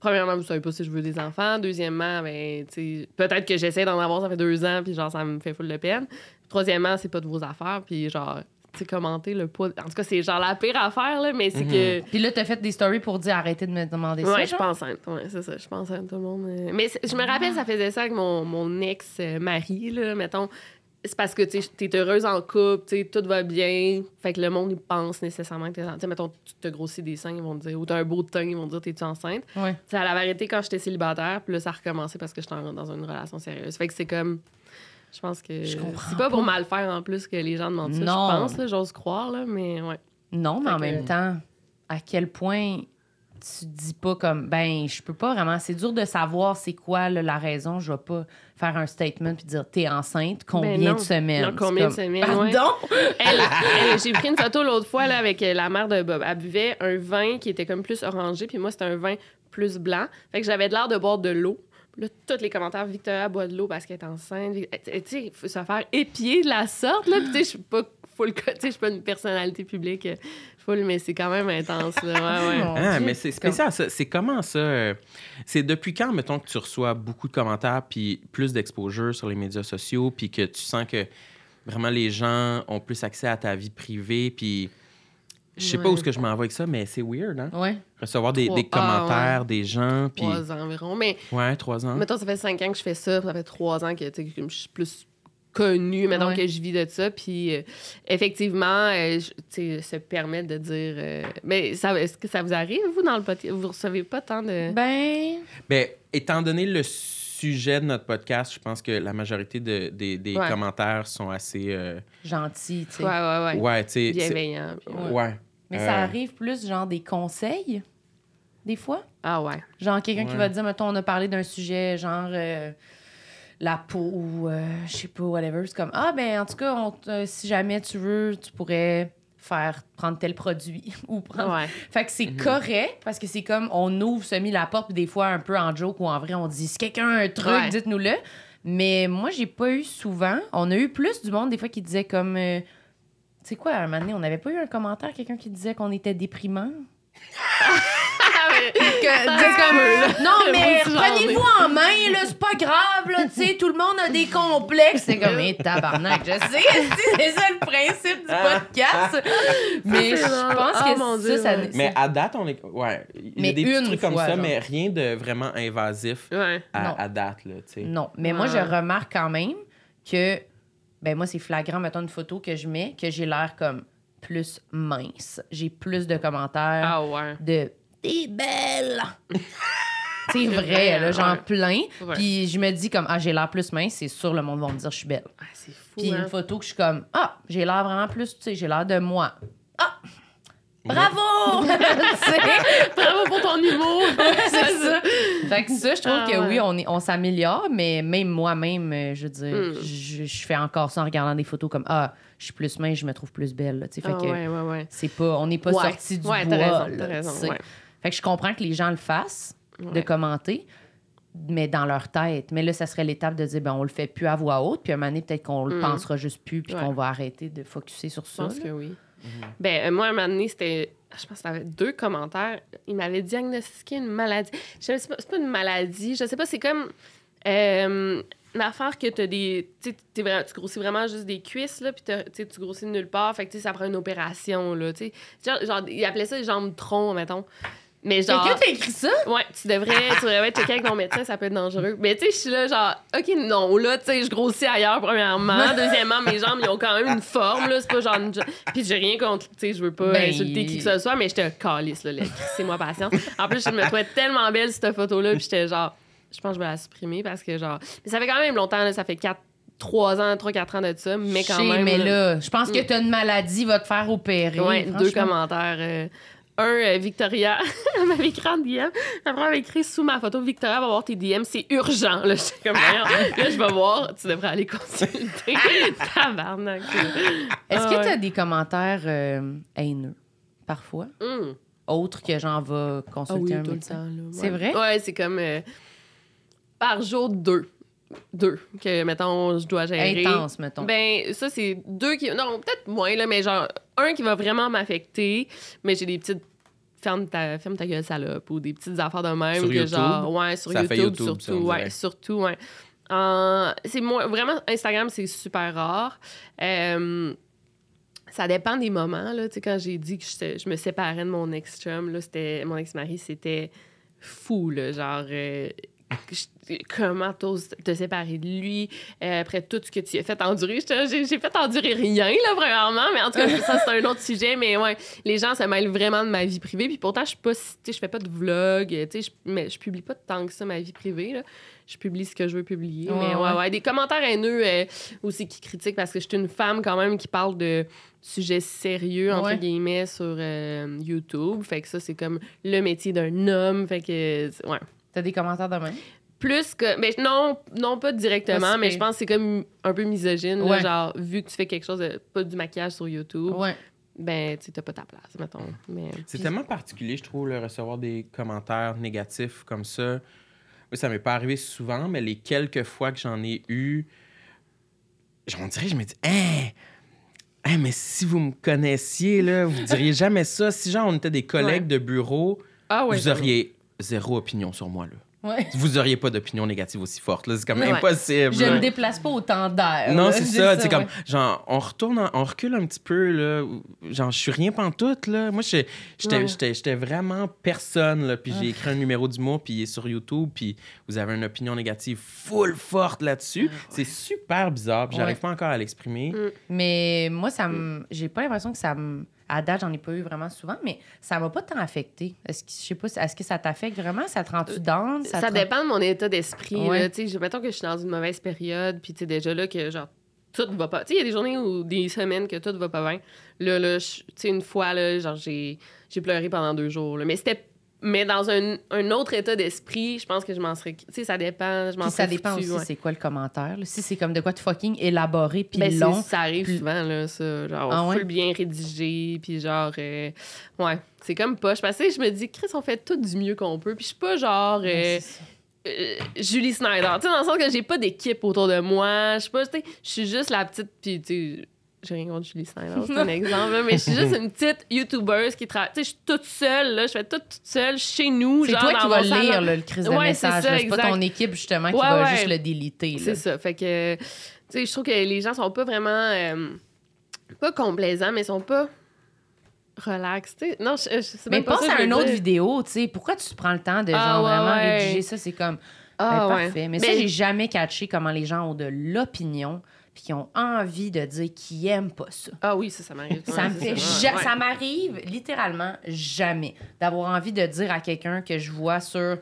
Premièrement, vous savez pas si je veux des enfants. Deuxièmement, ben, tu sais, peut-être que j'essaie d'en avoir, ça fait deux ans, puis genre, ça me fait full de peine. Troisièmement, c'est pas de vos affaires, puis genre, tu sais, commenter le poids. En tout cas, c'est genre la pire affaire, là, mais c'est Mhm. que. Puis là, t'as fait des stories pour dire arrêtez de me demander ça. Ouais, je pense enceinte. Ouais, c'est ça. Je pense enceinte, tout le monde. Mais je me rappelle, ça faisait ça avec mon, mon ex-mari, là, mettons. C'est parce que, tu t'es heureuse en couple, tout va bien. Fait que le monde, il pense nécessairement que t'es enceinte. Mettons, tu te grossis des seins, ils vont te dire, ou t'as un beau teint, ils vont te dire, t'es-tu enceinte? Ouais. À la vérité, quand j'étais célibataire, puis là, ça a recommencé parce que j'étais dans une relation sérieuse. Fait que c'est comme. Je pense que. C'est pas pour mal faire en plus que les gens demandent ça, Non. je pense, j'ose croire, là, mais ouais. Non, mais Fait en que- même temps, à quel point tu dis pas comme ben je peux pas vraiment c'est dur de savoir c'est quoi là, la raison je vais pas faire un statement puis dire t'es enceinte combien Ben non. de semaines? Non, combien de semaines, ouais. pardon? Elle, elle- j'ai pris une photo l'autre fois là, avec euh, la mère de Bob. Elle buvait un vin qui était comme plus orangé, puis moi, c'était un vin plus blanc. Fait que j'avais de l'air de boire de l'eau. Là, tous les commentaires, Victoria boit de l'eau parce qu'elle est enceinte. Vic- Tu sais, il faut se faire épier de la sorte, là. Puis, tu sais, je suis pas full, tu sais, je suis pas une personnalité publique euh, full, mais c'est quand même intense, là. Ouais, Ah, mais c'est spécial, ça. C'est comment ça? euh, C'est depuis quand, mettons, que tu reçois beaucoup de commentaires, puis plus d'exposure sur les médias sociaux, puis que tu sens que vraiment les gens ont plus accès à ta vie privée, puis je sais pas où est-ce que je m'en vais avec ça, mais c'est weird, hein? ouais Recevoir des, Trois- des ah, commentaires des gens. Trois ans environ. Mais Ouais, trois ans. Mettons, ça fait cinq ans que je fais ça, ça fait trois ans que, tu sais, que je suis plus connue, maintenant Ouais. que je vis de ça. Puis, euh, effectivement, euh, je- tu sais, se permettre de dire. euh, mais ça, est-ce que ça vous arrive, vous, dans le podcast? Vous recevez pas tant de. ben Ben, étant donné le sujet de notre podcast, je pense que la majorité de- des, des Ouais. commentaires sont assez... euh, gentil tu sais ouais, ouais, ouais. ouais, tu sais... c'est- Bienveillant. puis ouais. Ouais. mais Euh, ça arrive plus genre des conseils des fois? Ah, ouais. Genre quelqu'un qui va dire, mettons, on a parlé d'un sujet, genre euh, la peau ou euh, je sais pas, whatever. C'est comme, ah ben en tout cas, on euh, si jamais tu veux, tu pourrais faire prendre tel produit ou prendre. Ouais. Fait que c'est correct parce que c'est comme on ouvre semi la porte puis des fois un peu en joke ou en vrai on dit si quelqu'un a un truc Ouais. dites-nous-le. Mais moi j'ai pas eu souvent. On a eu plus du monde des fois qui disait comme euh, tu sais quoi, à un moment donné, on n'avait pas eu un commentaire, quelqu'un qui disait qu'on était déprimant? Que- comme, non, mais prenez-vous en main, là, c'est pas grave, là, tu sais, tout le monde a des complexes. C'est comme, mais tabarnak, je sais, c'est ça le principe du podcast. Mais je pense Ah, que Dieu, ça, ouais. Mais à date, on est. Ouais. Il y a Mais des petits trucs comme fois, ça, genre. mais rien de vraiment invasif Ouais. à, date, là, tu sais. Non, mais moi, je remarque quand même que, ben moi, c'est flagrant, mettons une photo que je mets, que j'ai l'air comme plus mince. J'ai plus de commentaires Ah, ouais. de T'es belle! c'est vrai, là, genre ouais. plein. Ouais. Puis je me dis comme, ah, j'ai l'air plus mince, c'est sûr, le monde va me dire je suis belle. Ah, c'est fou. Puis hein. une photo que je suis comme, ah, j'ai l'air vraiment plus, tu sais, j'ai l'air de moi. Ah! Bravo! Bravo pour ton humour. c'est ça. Fait que ça, je trouve Ah que ouais. oui, on, est- on s'améliore, mais même moi-même, euh, je veux dire, Mm. je, je fais encore ça en regardant des photos comme Ah, je suis plus mince, je me trouve plus belle. là. Fait Ah, que ouais, c'est pas, on n'est pas sorti du bois. t'as raison, là, t'as. Fait que je comprends que les gens le fassent, de commenter, mais dans leur tête. Mais là, ça serait l'étape de dire ben, on le fait plus à voix haute, puis à un moment donné, peut-être qu'on le Mm. pensera juste plus, puis Ouais. qu'on va arrêter de focuser sur Je ça. pense là. que oui. Ben, euh, moi, un moment donné, c'était. Je pense que c'était deux commentaires. Il m'avait diagnostiqué une maladie. Je sais pas, c'est pas une maladie. Je sais pas, c'est comme. euh, une affaire que t'as des. Tu sais, t'es vra- tu grossis vraiment juste des cuisses, là, puis tu grossis de nulle part. Fait que, tu sais, ça prend une opération, là, tu sais. Genre, genre, il appelait ça les jambes tronc, mettons. Mais genre. Quelqu'un t'a écrit ça? Ouais, tu devrais, tu devrais checker avec ton médecin, ça peut être dangereux. Mais tu sais, je suis là, genre, OK, non, là, tu sais, je grossis ailleurs, premièrement. Deuxièmement, mes jambes, ils ont quand même une forme, là. C'est pas genre. une Puis j'ai rien contre, tu sais, je veux pas Ben, insulter qui que ce soit, mais j'étais calice, là, là. C'est moi patience. En plus, je me trouvais tellement belle, cette photo-là, puis j'étais genre, je pense que je vais la supprimer parce que, genre. Mais ça fait quand même longtemps, là, ça fait 4, 3 ans, 3, 4 ans de ça, mais quand même. mais là, je pense que t'as une maladie, va te faire opérer. Ouais, deux commentaires. euh, un, euh, Victoria, elle m'avait écrit en DM. Après, elle m'avait écrit sous ma photo Victoria va voir tes DM, c'est urgent. Là, j'étais comme, là, je vais voir, tu devrais aller consulter. Tabarnak. Est-ce Ah que ouais. t'as des commentaires euh, haineux, parfois? Hum. Autres que j'en va Ah consulter oui, un tout le médecin? temps. là, ouais. C'est vrai? Ouais, c'est comme euh, par jour, deux. Deux. Que, mettons, je dois gérer. Intense, mettons. Ben, ça, c'est deux qui. Non, peut-être moins, là, mais genre, un qui va vraiment m'affecter, mais j'ai des petites. Ferme ta, ferme ta gueule, salope, ou des petites affaires de même. Sur que YouTube? genre, ouais, sur Ça fait YouTube, YouTube, ça, surtout. ouais, surtout, ouais. Euh, c'est moins. Vraiment, Instagram, c'est super rare. Euh, Ça dépend des moments, là. Tu sais, quand j'ai dit que je, je me séparais de mon ex-chum, là, c'était... Mon ex-mari, c'était fou, là. Genre... euh, je- comment t'oses te séparer de lui euh, après tout ce que tu as fait endurer. J'ai fait endurer rien, là, premièrement, mais en tout cas, ça, c'est un autre sujet. Mais ouais, les gens se mêlent vraiment de ma vie privée. Puis pourtant, je suis pas, je fais pas de vlog, sais, je, mais je publie pas tant que ça ma vie privée, là. Je publie ce que je veux publier. Ouais, mais ouais, ouais. ouais, des commentaires haineux euh, aussi qui critiquent parce que je suis une femme quand même qui parle de sujets sérieux, entre Ouais. guillemets, sur euh, YouTube. Fait que ça, c'est comme le métier d'un homme. Fait que, ouais T'as des commentaires de même? plus que mais non non pas directement Pas mais je pense que c'est comme un peu misogyne là, Ouais. genre vu que tu fais quelque chose de pas du maquillage sur YouTube Ouais. ben tu t'as pas ta place mettons mais C'est tellement particulier, je trouve, le recevoir des commentaires négatifs comme ça. Moi, ça m'est pas arrivé souvent, mais les quelques fois que j'en ai eu, on dirait, je me dis, hein, hein, mais si vous me connaissiez, là, vous diriez jamais ça. Si, genre, on était des collègues de bureau, ah ouais vous auriez zéro opinion sur moi, là. Ouais. Vous auriez pas d'opinion négative aussi forte, là. C'est comme Ouais. impossible. Je ne déplace pas autant d'air. Non, c'est ça, sais, comme, genre, on retourne, en- on recule un petit peu, là, genre, je suis rien pantoute, là. Moi, j'étais- vraiment personne, là, puis Ah. j'ai écrit un numéro d'humour, puis il est sur YouTube, puis vous avez une opinion négative full forte là-dessus. C'est super bizarre, j'arrive pas encore à l'exprimer. Mm. Mais moi, ça me. J'ai pas l'impression que ça me. À date, j'en ai pas eu vraiment souvent, mais ça m'a pas tant affecté. Est-ce que, je sais pas, est-ce que ça t'affecte vraiment? Ça te rend-tu down? ça, te dépend de mon état d'esprit Ouais. là, tu sais je- mettons que je suis dans une mauvaise période puis tu sais déjà là que genre tout va pas tu sais il y a des journées ou des semaines que tout va pas bien là là tu sais une fois là genre j'ai j'ai pleuré pendant deux jours là. mais c'était mais dans un, un autre état d'esprit, je pense que je m'en serais. Tu sais, ça dépend. Je m'en ça dépend foutue, aussi ouais. c'est quoi le commentaire. là. Si c'est comme de quoi de fucking élaboré puis Ben, long. ça arrive plus- souvent, là, ça. Genre, Ah ouais? full bien rédigé, puis genre... euh, ouais, c'est comme poche. Parce que je me dis, Chris, on fait tout du mieux qu'on peut. Puis je suis pas genre... euh, euh, Julie Snyder. Tu sais, dans le sens que j'ai pas d'équipe autour de moi. Je suis pas, tu sais, je suis juste la petite, puis tu sais, j'ai rien contre Julie Snyder, c'est un exemple, là, mais je suis juste une petite YouTubeuse qui travaille. Tu sais, je suis toute seule, là, je fais tout toute seule chez nous. C'est genre, toi dans qui vas lire le crise de Ouais, message. C'est pas ton équipe justement qui Ouais, va ouais. juste le déliter. C'est ça. Fait que, tu sais, je trouve que les gens sont pas vraiment. euh, pas complaisants, mais sont pas relax. tu sais. Non, je, je sais Mais même pas pense à une autre vidéo, tu sais. Pourquoi tu prends le temps de genre Ah, ouais, vraiment ouais. rédiger ça? C'est comme. Ah, ben, ouais. parfait. Mais, ça, Mais- j'ai jamais catché comment les gens ont de l'opinion puis qui ont envie de dire qu'ils aiment pas ça. Ah oui, ça, ça m'arrive. Ça Ouais, me c'est fait ça. ja- Ouais. ça m'arrive littéralement jamais d'avoir envie de dire à quelqu'un que je vois sur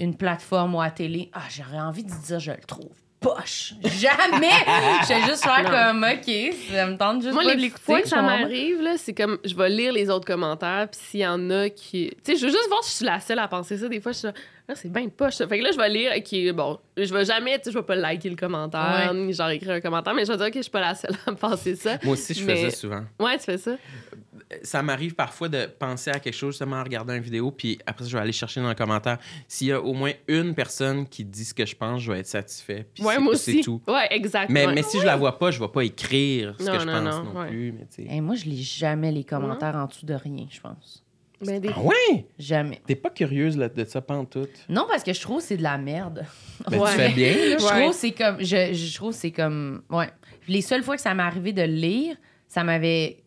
une plateforme ou à télé ah j'aurais envie de dire je le trouve poche jamais je vais juste faire Non. comme ok ça me tente juste Moi, pas de les l'écouter fois que ça m'arrive, là, c'est comme je vais lire les autres commentaires, puis s'il y en a qui. Tu sais, je veux juste voir si je suis la seule à penser ça. Des fois, je suis là, Ah, c'est bien poche. ça. Fait que là, je vais lire, OK, bon, je vais jamais, tu sais, je vais pas liker le commentaire, Ouais. ni genre écrire un commentaire, mais je vais dire, OK, je suis pas la seule à penser ça. Moi aussi, je Mais- faisais souvent. Ouais, tu fais ça? Ça m'arrive parfois de penser à quelque chose justement en regardant une vidéo, puis après ça, je vais aller chercher dans le commentaire. S'il y a au moins une personne qui dit ce que je pense, je vais être satisfait. Puis Ouais, c'est- moi c'est aussi. tout. Ouais, exact. Mais, mais si je la vois pas, je vais pas écrire ce Non, que je non, pense non, non, ouais. plus. Mais. Hey, moi je lis jamais les commentaires en dessous de rien je pense Ben, des- Ah ouais? jamais T'es pas curieuse là, de ça pantoute? non parce que je trouve que c'est de la merde Ben, Ouais. tu fais bien, là. Je Ouais. trouve que c'est comme. Je, je trouve que c'est comme. Ouais. Les seules fois que ça m'est arrivé de le lire, ça m'avait.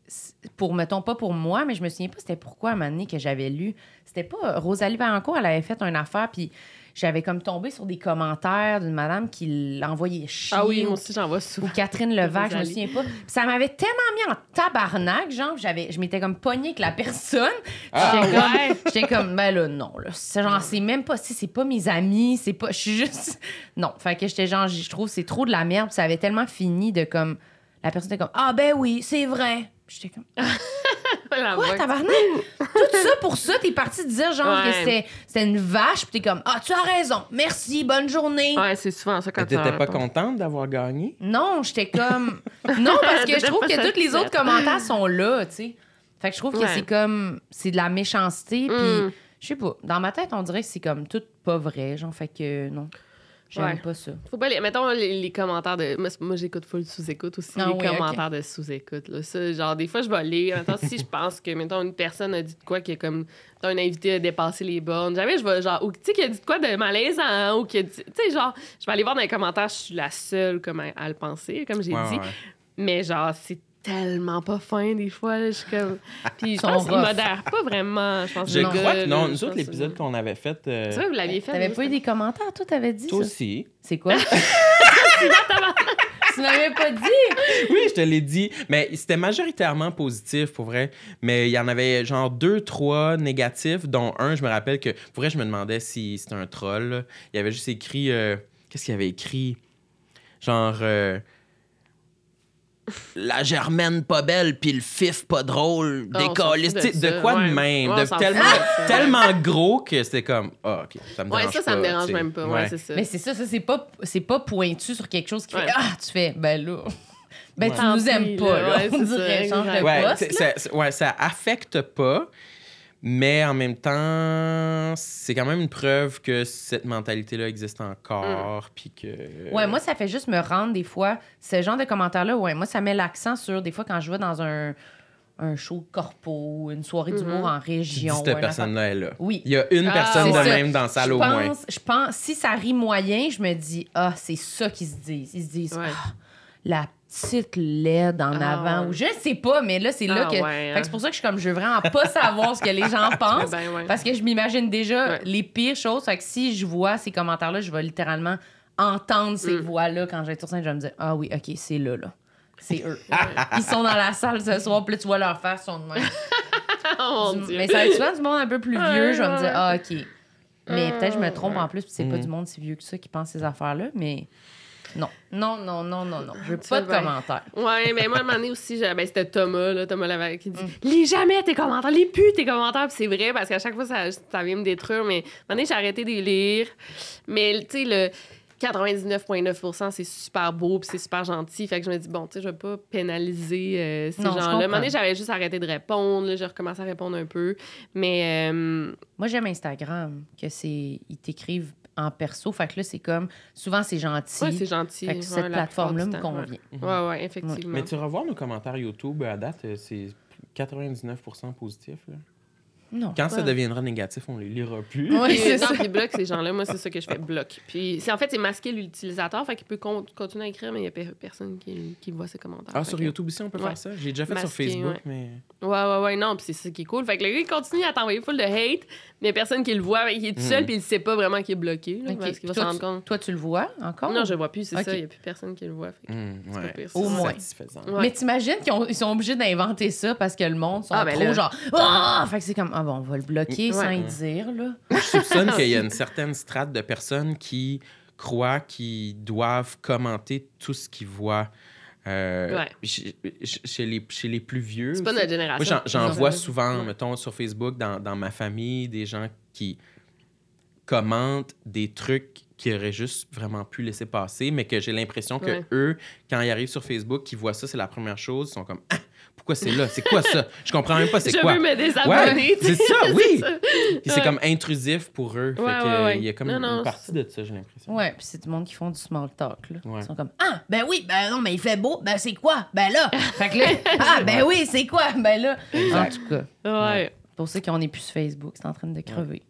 Pour, mettons, pas pour moi, mais je me souviens pas c'était pourquoi à un moment donné que j'avais lu. C'était pas. Rosalie Valancourt, elle avait fait une affaire, puis j'avais comme tombé sur des commentaires d'une madame qui l'envoyait chier. Ah oui, ou- moi aussi, j'en vois ou souvent. Catherine Levac, je me Rosalie. souviens pas. Puis ça m'avait tellement mis en tabarnak, genre, j'avais, je m'étais comme pognée avec la personne. Ah, j'étais comme, ouais? j'étais comme, ben là, non, là. C'est genre, c'est même pas, si c'est pas mes amis, c'est pas, je suis juste, non. Fait que j'étais genre, je trouve que c'est trop de la merde. Puis ça avait tellement fini de comme, la personne était comme, ah ben oui, c'est vrai. J'étais comme, quoi, tabarnak? Tout ça pour ça, t'es parti dire genre que Ouais. c'était, c'était une vache, puis t'es comme, ah, tu as raison, merci, bonne journée. Ouais, c'est souvent ça quand tu T'étais pas contente d'avoir gagné? Non, j'étais comme. Non, parce que je trouve que tous les autres commentaires sont là, tu sais. Fait que je trouve que c'est comme. C'est de la méchanceté, puis. Mm. Je sais pas. Dans ma tête, on dirait que c'est comme tout pas vrai, genre. Fait que non. J'aime Ouais. pas ça. Faut pas les... Mettons les, les commentaires de. Moi, j'écoute full sous-écoute aussi. Ah les oui, commentaires de sous-écoute. Là. Ça, genre, des fois, je vais lire. Mettons, si je pense que, mettons, une personne a dit de quoi qui est comme. T'as un invité à dépasser les bornes. Jamais je vais, genre. Ou, tu sais, qui a dit de quoi de malaisant. Ou qui a dit. Tu sais, genre, je vais aller voir dans les commentaires, je suis la seule comme à, à le penser, comme j'ai Ouais, dit. ouais. Mais, genre, c'est tellement pas fin des fois. Là, je suis comme. Puis je Sont pense qu'ils modèrent pas vraiment. Je pense Je crois que non. Nous autres, l'épisode qu'on avait fait. euh, C'est vrai vous l'aviez fait. T'avais pas eu des commentaires, toi, t'avais dit toi ça? aussi. C'est quoi? tu m'avais pas dit? Oui, je te l'ai dit. Mais c'était majoritairement positif, pour vrai. Mais il y en avait genre deux, trois négatifs, dont un, je me rappelle que, pour vrai, je me demandais si c'était un troll. là. Il y avait juste écrit. euh, Qu'est-ce qu'il avait écrit? Genre. euh, la germaine pas belle, puis le fif pas drôle, Ah, fout de de, quoi ouais. de même? Ouais, de tellement, tellement gros que c'était comme. Ah, OK, ça me Ouais, dérange ça, ça me dérange même pas. Ouais, c'est ça. Mais c'est ça, ça, c'est pas, c'est pas pointu sur quelque chose qui fait Ouais. Ah, tu fais, ben là. Ben, Ouais. tu nous aimes pas, là. Ouais, On dirait, ça, change de. Ouais, poste. ouais, ça affecte pas, mais en même temps, c'est quand même une preuve que cette mentalité-là existe encore, puis que... Ouais, moi, ça fait juste me rendre des fois, ce genre de commentaires-là, ouais, moi, ça met l'accent sur des fois quand je vais dans un, un show corpo, une soirée d'humour en Tu dis région. cette un personne-là est là. Oui. Il y a une Ah, personne de ça. même dans la salle je au moins. je pense, si ça rit moyen, je me dis, ah, c'est ça qu'ils se disent. Ils se disent, Ouais. ah, la petite laide en Ah, avant. ouais. Ou je sais pas, mais là, c'est là Ah, que. ouais, Fait que hein. c'est pour ça que je suis comme, je veux vraiment pas savoir ce que les gens pensent. Ben, ouais. Parce que je m'imagine déjà Ouais. les pires choses. Fait que si je vois ces commentaires-là, je vais littéralement entendre ces Mm. voix-là quand je vais être sur scène. Je vais me dire, ah oui, OK, c'est là, là. C'est eux. Ils sont dans la salle ce soir, puis là, tu vois leur face, ils sont de même. Oh, Du- mais ça va être souvent du monde un peu plus vieux. Je vais me dire, ah, OK. Mais Ah, peut-être que je me trompe ouais. en plus, puis c'est pas Mm. du monde si vieux que ça qui pense ces affaires-là, mais non. Non, non, non, non, non. Je veux pas de bien. commentaires. Ouais, mais moi, à un moment donné aussi, ben, c'était Thomas, là, Thomas Lavallée, qui dit Mm. Lis jamais tes commentaires, lis plus tes commentaires. Puis c'est vrai, parce qu'à chaque fois, ça, ça vient me détruire. Mais à un moment donné, j'ai arrêté de les lire. Mais, tu sais, le 99,9% c'est super beau, puis c'est super gentil. Fait que je me dis, bon, tu sais, je vais pas pénaliser euh, ces gens-là. À un moment donné, j'avais juste arrêté de répondre. Là, j'ai recommencé à répondre un peu. Mais, euh, Moi, j'aime Instagram, que c'est. Ils t'écrivent en perso. Fait que là, c'est comme. Souvent, c'est gentil. ouais, c'est gentil. fait que ouais, cette plateforme-là me convient. Ouais, ouais, ouais, effectivement. Mais tu revois nos commentaires YouTube à date, euh, c'est 99% positif. là. Non. Quand ça deviendra négatif, on les lira plus. Puis, c'est ça. puis bloque ces gens-là, moi, c'est ça que je fais, bloque. Puis, c'est, en fait, c'est masquer l'utilisateur, fait qu'il peut con- continuer à écrire, mais il n'y a pe- personne qui, qui voit ses commentaires. Ah, sur que- YouTube aussi, on peut Ouais. faire ça? J'ai déjà fait sur Facebook, ouais. mais... Ouais, ouais, ouais, non, puis c'est ça qui est cool. Fait que le gars, il continue à t'envoyer full de hate, mais il n'y a personne qui le voit, il est tout seul, Mm. puis il sait pas vraiment qu'il est bloqué, là, Ok. parce qu'il va Toi, se rendre tu- compte. Toi, tu le vois encore? Non, je le vois plus, c'est ça, il n'y a plus personne qui le voit. fait que- pas ouais. pire, Au moins. satisfaisant. Ouais. Mais t'imagines qu'ils ont- ils sont obligés d'inventer ça parce que le monde sont Ah, ben trop là. genre ah fait que c'est comme ah bon on va le bloquer Ouais. sans y dire là. Je soupçonne qu'il y a une certaine strate de personnes qui croient qu'ils doivent commenter tout ce qu'ils voient. euh, Ouais. chez, chez les, chez les plus vieux. C'est pas aussi. notre Moi, génération. j'en, vois souvent, Ouais. mettons, sur Facebook, dans, dans ma famille, des gens qui commentent des trucs qu'ils auraient juste vraiment pu laisser passer, mais que j'ai l'impression que Ouais. eux, quand ils arrivent sur Facebook, qu'ils voient ça, c'est la première chose, ils sont comme Ah, pourquoi c'est là? C'est quoi ça? Je comprends même pas c'est je quoi. veux me Ouais, désabonner. tu c'est ça, oui. ça. Puis c'est Ouais. comme intrusif pour eux. Fait Ouais, que, ouais, ouais. Il y a comme Non, une, non, partie de ça, j'ai l'impression. Ouais, puis c'est du monde qui font du small talk là. Ouais. Ils sont comme ah ben oui ben non mais il fait beau ben c'est quoi? Ben là fait que là ah ben oui c'est quoi? Ben là en tout cas Ouais. pour ceux qui on est plus sur Facebook c'est en train de crever.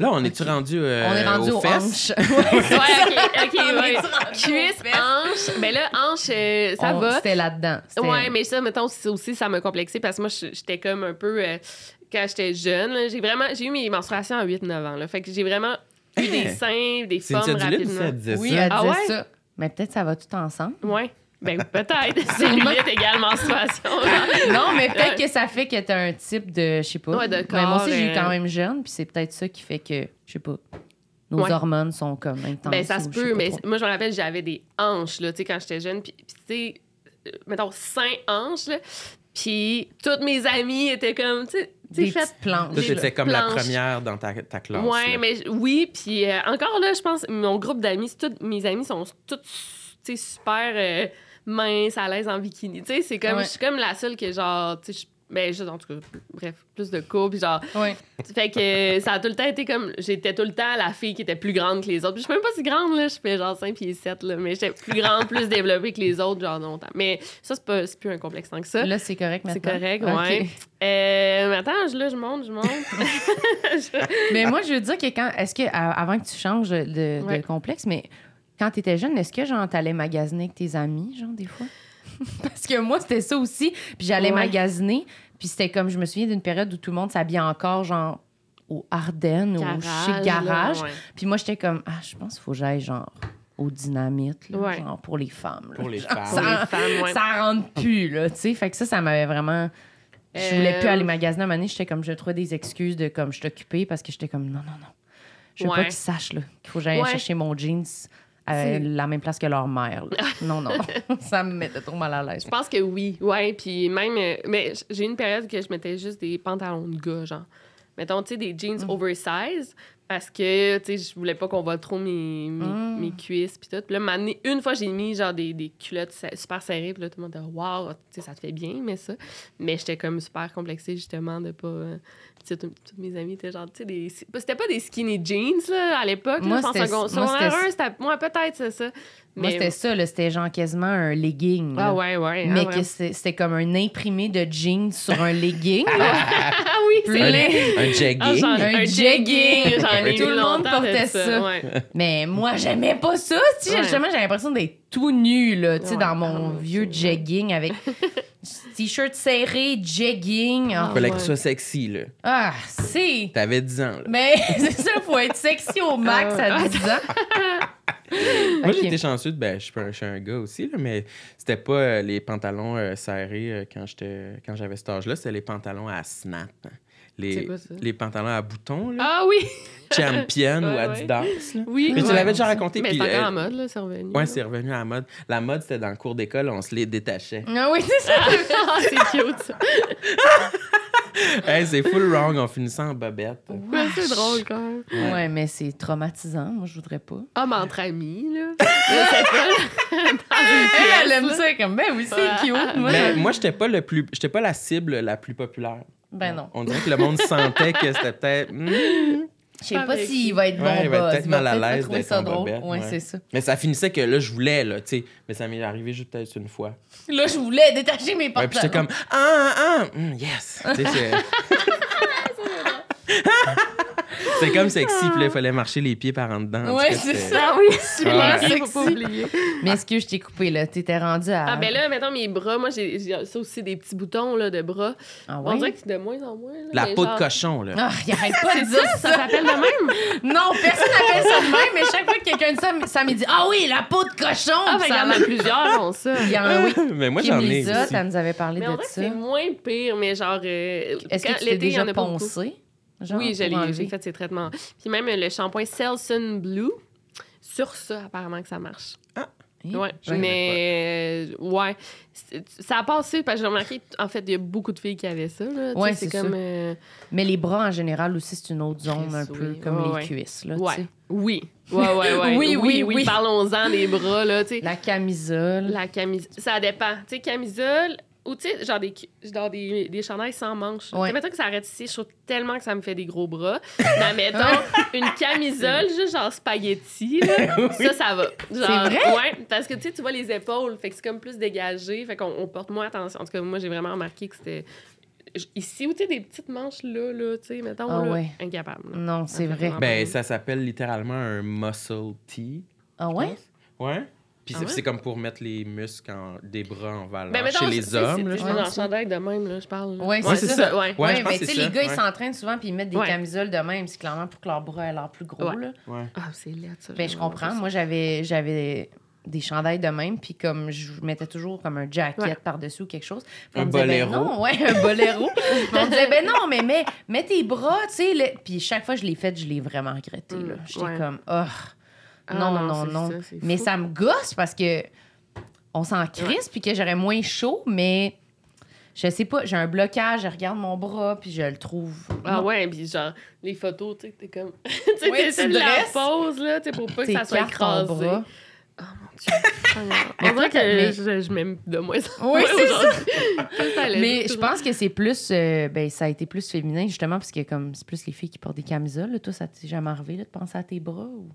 Là, on est-tu rendu euh, on est rendu aux aux fesses? hanches. Ouais, ok, ok, ouais. Cuisse, hanche. Mais là, hanche, euh, ça On- va. C'était là-dedans. C'était- Ouais, mais ça, mettons, aussi, ça m'a complexé parce que moi, je- j'étais comme un peu. euh, quand j'étais jeune, là, j'ai vraiment. J'ai eu mes menstruations à 8-9 ans. Là, fait que j'ai vraiment eu des Hein? seins, des C'est une formes cellulite, ça, rapidement. elle disait Oui, ça? elle Ah disait ouais? ça. Mais peut-être ça va tout ensemble. Ouais. Ben, peut-être. Cellulite égale menstruation. Non, mais peut-être que ça fait que t'as un type de, je sais pas. Ouais, de mais moi aussi, j'ai eu quand même jeune, puis c'est peut-être ça qui fait que, je sais pas, nos Ouais. hormones sont comme intenses. Ben, ça se peut, mais trop. moi, je me rappelle, j'avais des hanches, là, tu sais, quand j'étais jeune. Puis, puis, tu sais, euh, mettons, cinq hanches, là. Puis, toutes mes amies étaient comme, tu sais, tu sais, Des faites- petites planches. Toi, Des t'étais comme la planches. première dans ta, ta classe. Ouais, là. mais oui, puis euh, encore là, je pense, mon groupe d'amis, c'est mes amis sont tous, tu sais, super euh, minces, à l'aise en bikini. Tu sais, c'est comme, Ouais. je suis comme la seule que, genre, tu sais, ben, juste, en tout cas, bref, plus de puis genre, Ouais. fait que ça a tout le temps été comme, j'étais tout le temps la fille qui était plus grande que les autres. Puis je suis même pas si grande, là, je fais genre 5 pieds 7, là, mais j'étais plus grande, plus développée que les autres, genre longtemps. Mais ça, c'est pas- c'est plus un complexe tant que ça. Là, c'est correct maintenant. C'est correct, Ok. ouais. Euh, mais attends, je- là, je monte, je monte. Mais moi, je veux dire que quand. Est-ce que, avant que tu changes de, complexe, mais quand t'étais jeune, est-ce que, genre, t'allais magasiner avec tes amis, genre, des fois? Parce que moi, c'était ça aussi. Puis j'allais Ouais. magasiner. Puis c'était comme, je me souviens d'une période où tout le monde s'habillait encore, genre, au Ardennes ou chez là, Garage. ouais. Puis moi, j'étais comme, ah, je pense qu'il faut que j'aille, genre, au dynamite, là, Ouais. genre, pour les femmes. là. Pour les Genre, femmes. Pour Ça, les femmes, ouais. ça rentre plus, là, tu sais. Fait que ça, ça m'avait vraiment. Je voulais plus Euh, aller magasiner à un moment donné. J'étais comme, je trouvais des excuses de comme, je suis occupée parce que j'étais comme, non, non, non. Je veux pas qu'ils sachent, là, qu'il faut que j'aille Ouais. chercher mon jeans C'est- la même place que leur mère, là. Non, non. ça me mettait trop mal à l'aise. Je pense que oui, ouais. Puis même, euh, mais j'ai eu une période que je mettais juste des pantalons de gars, genre. Mettons, tu sais, des jeans Mm. oversize parce que, tu sais, je voulais pas qu'on voit trop mes, mes, Mm. mes cuisses puis tout. Puis là, une fois, j'ai mis genre des, des culottes super serrées. Puis là, tout le monde disait « Wow! » Tu sais, ça te fait bien, mais ça. Mais j'étais comme super complexée, justement, de pas... tout- toutes mes amies étaient genre, tu sais, des... C'était pas des skinny jeans, là, à l'époque. Moi, c'était- moi, un, peut-être, c'est ça. Moi, c'était ça, là. C'était genre quasiment un legging. là. Ah ouais, ouais. Mais ah ouais. que c'était comme un imprimé de jeans sur un legging. Ah oui, Puis c'est Un jegging. Ah, Un un jegging. jegging. J'en ai Tout le monde portait ça. ouais. Mais moi, j'aimais pas ça. Tu sais, Ouais. Justement, j'avais l'impression d'être tout nu, là, tu sais, Ouais. dans mon Ah, vieux jegging avec t-shirt serré, jegging. Ah, Fallait ouais. que tu sois sexy, là. Ah, c'est. T'avais 10 ans, là. Mais c'est ça, faut être sexy au max Ah ouais. à 10 ans. Moi, Ok. j'ai été chanceux. de- Ben, je suis pas un- je suis un gars aussi, là, mais c'était pas euh, les pantalons euh, serrés euh, quand j'étais quand j'avais cet âge-là. C'était les pantalons à snap. hein. Les, quoi les pantalons à boutons, là. Ah oui! Champion ou Ouais, ouais. Adidas. là. Oui. Mais tu ouais. l'avais déjà raconté. Mais c'est encore euh, en mode, là, c'est revenu. Ouais, c'est revenu à la mode. La mode, c'était dans le cours d'école, on se les détachait. Ah oui, c'est ça. ah, c'est cute, ça. hey, c'est full wrong, on finissait en bobette. Ouais, c'est drôle, quand même. Ouais, mais c'est traumatisant. Moi, je voudrais pas. Ah, mais entre amis, là. Elle aime là. ça comme, ben oui, c'est Ouais. cute. Moi, Mais moi, j'étais pas le plus, j'étais pas la cible la plus populaire. Ben non. On dirait que le monde sentait que c'était peut-être. hmm. Je sais pas s'il va être bon Ouais, il va buzz. peut-être mal à l'aise d'être ça en drôle. bobette, Ouais, ouais. c'est ça. Mais ça finissait que là, je voulais, là, tu sais. Mais ça m'est arrivé juste peut-être une fois. Là, je voulais détacher mes Ouais, pantalons. puis j'étais comme, ah, ah, mm, yes. C'est- comme sexy, puis là, il fallait marcher les pieds par en dedans. Ouais, cas, c'est ça. Ah oui, Ouais. Sexy. faut pas oublier. Mais est-ce que je t'ai coupé, là? T'étais rendu à. Ah, ben là, mettons mes bras, moi, j'ai j'ai ça aussi, des petits boutons, là, de bras. Ah On dirait ouais? que c'est de moins en moins. là, La peau genre- de cochon, là. Ah, il arrête pas de dire Ça, ça. ça s'appelle de même? Non, personne n'appelle ça de même, mais chaque fois que quelqu'un dit ça, ça me dit Ah oui, la peau de cochon! Ah, ben, il y en a plusieurs, ont ça. Il y en a, oui. Mais moi, j'en ai Lizotte, aussi. elle nous avait parlé Mais de ça. c'est moins pire, mais genre. euh, Est-ce que tu l'été, déjà poncé? Genre, oui, j'ai fait ces traitements. Puis même le shampoing Selsun Blue, sur ça, apparemment que ça marche. Hi, Ouais, je- mais euh, ouais, ça a passé parce que j'ai remarqué en fait il y a beaucoup de filles qui avaient ça là, Ouais, c'est comme euh, Mais les bras, en général, aussi, c'est une autre zone, un peu oui. comme Ouais, les ouais. cuisses, là, ouais, oui. Ouais ouais ouais. Oui, oui, oui. Parlons-en des bras là, tu. La camisole. La camisole, ça dépend. Tu sais camisole ou tu sais genre des genre des, des chandails sans manches. Ouais. Mettons que ça arrête ici, je trouve tellement que ça me fait des gros bras. Mais mettons une camisole juste genre spaghetti là, ça ça va. Genre, vrai? Ouais, parce que tu sais tu vois les épaules, fait que c'est comme plus dégagé, fait qu'on on porte moins attention. En tout cas, moi j'ai vraiment remarqué que c'était ici où tu sais des petites manches là là, tu sais mettons Ah là, ouais. incapable. là. Non, c'est Ah, vrai. Ben, ça s'appelle littéralement un muscle tee. Ah ouais? Ouais. Puis Ah c'est ouais? c'est comme pour mettre les muscles en- des bras en valeur Ben, mettons, chez les hommes. là, je dans le chandail de même, là, je parle. là. Ouais, Ouais, c'est ça. Ouais. Ouais, Ouais, je pense mais que tu sais, c'est les gars, ils s'entraînent souvent puis ils mettent des Ouais. camisoles de même. C'est clairement pour que leur bras ait l'air plus gros, Ouais. là. Ouais. Ah, c'est laid, ça. Ben, je comprends. Moi, j'avais, j'avais des chandails de même, puis comme je mettais toujours comme un jacket Ouais. par-dessus ou quelque chose. Un ben boléro. non, ouais, un boléro. Puis on me disait, ben non, mais mets, mets tes bras, tu sais. Puis chaque fois que je l'ai fait, je l'ai vraiment regretté. Mm, là. J'étais ouais. comme, oh, Ah, non, non, non, non. ça, mais fou. ça me gosse parce que on s'en crisse, puis que j'aurais moins chaud, mais je sais pas, j'ai un blocage, je regarde mon bras, puis je le trouve. Ah non. ouais, puis genre, les photos, tu sais, t'es comme... tu sais, Ouais, tu de la pose, là, tu pour pas que ça soit écrasé. bras. Oh mon Dieu. Mais On dirait toi, que mais- je, je m'aime de moins en Oui, moins c'est ça. Mais je pense que c'est plus. euh, ben, ça a été plus féminin, justement, parce que comme c'est plus les filles qui portent des camisoles. là. Toi, ça t'est jamais arrivé là, de penser à tes bras? Ou...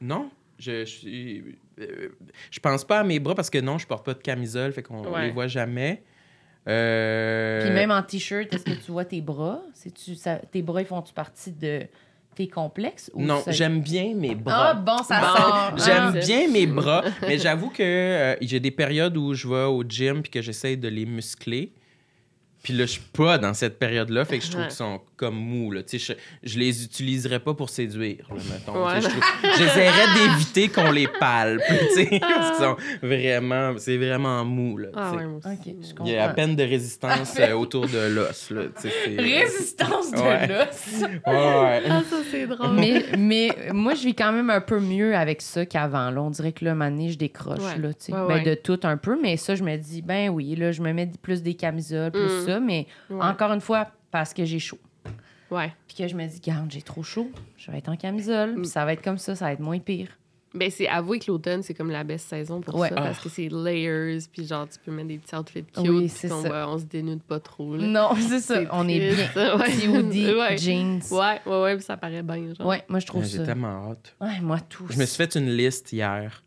Non, je, je suis. euh, je pense pas à mes bras parce que non, je porte pas de camisole, fait qu'on Ouais. les voit jamais. Euh, Puis même en t-shirt, est-ce que tu vois tes bras? C'est-tu, ça, tes bras, ils font-tu partie de tes complexes? ou Non, ça- j'aime bien mes bras. Ah, bon, ça Bon. sort. J'aime Ah. bien mes bras, mais j'avoue que euh, j'ai des périodes où je vais au gym puis que j'essaie de les muscler. Puis là, je suis pas dans cette période-là, fait que je trouve Ouais. qu'ils sont comme mous. Là. Tu sais, Je, je les utiliserais pas pour séduire, là, mettons. Ouais. J'essaierais d'éviter qu'on les palpe, tu sais, parce qu'ils sont vraiment... C'est vraiment mou, là, Ah tu sais. ouais, moi aussi. Ok, je comprends. Il y a à peine de résistance euh, autour de l'os, là, tu sais, c'est- Résistance de Ouais. l'os. Ouais, ouais. Ah, ça, c'est drôle. mais, mais moi, je vis quand même un peu mieux avec ça qu'avant. Là, on dirait que là, maintenant, je décroche. Ouais. Là, tu sais. Ouais, Ben, de tout un peu, mais ça, je me dis, ben oui, là, je me mets plus des camisoles, plus Mm. ça, mais Ouais. encore une fois, parce que j'ai chaud. Ouais. Puis que je me dis, garde, j'ai trop chaud, je vais être en camisole, Mm. puis ça va être comme ça, ça va être moins pire. Ben, c'est avouer que l'automne, c'est comme la best saison pour Ouais. ça, parce que c'est layers, puis genre, tu peux mettre des petits outfits cute, Oui, puis ça. on se dénude pas trop. Là. Non, c'est ça, on est bien. ouais. Petit hoodie, Ouais. jeans. Ouais, ouais, ouais, puis ça paraît bien. Genre. Ouais, moi, je trouve Ouais, J'ai ça. tellement hâte. Ouais, moi, tout. Je me suis fait une liste hier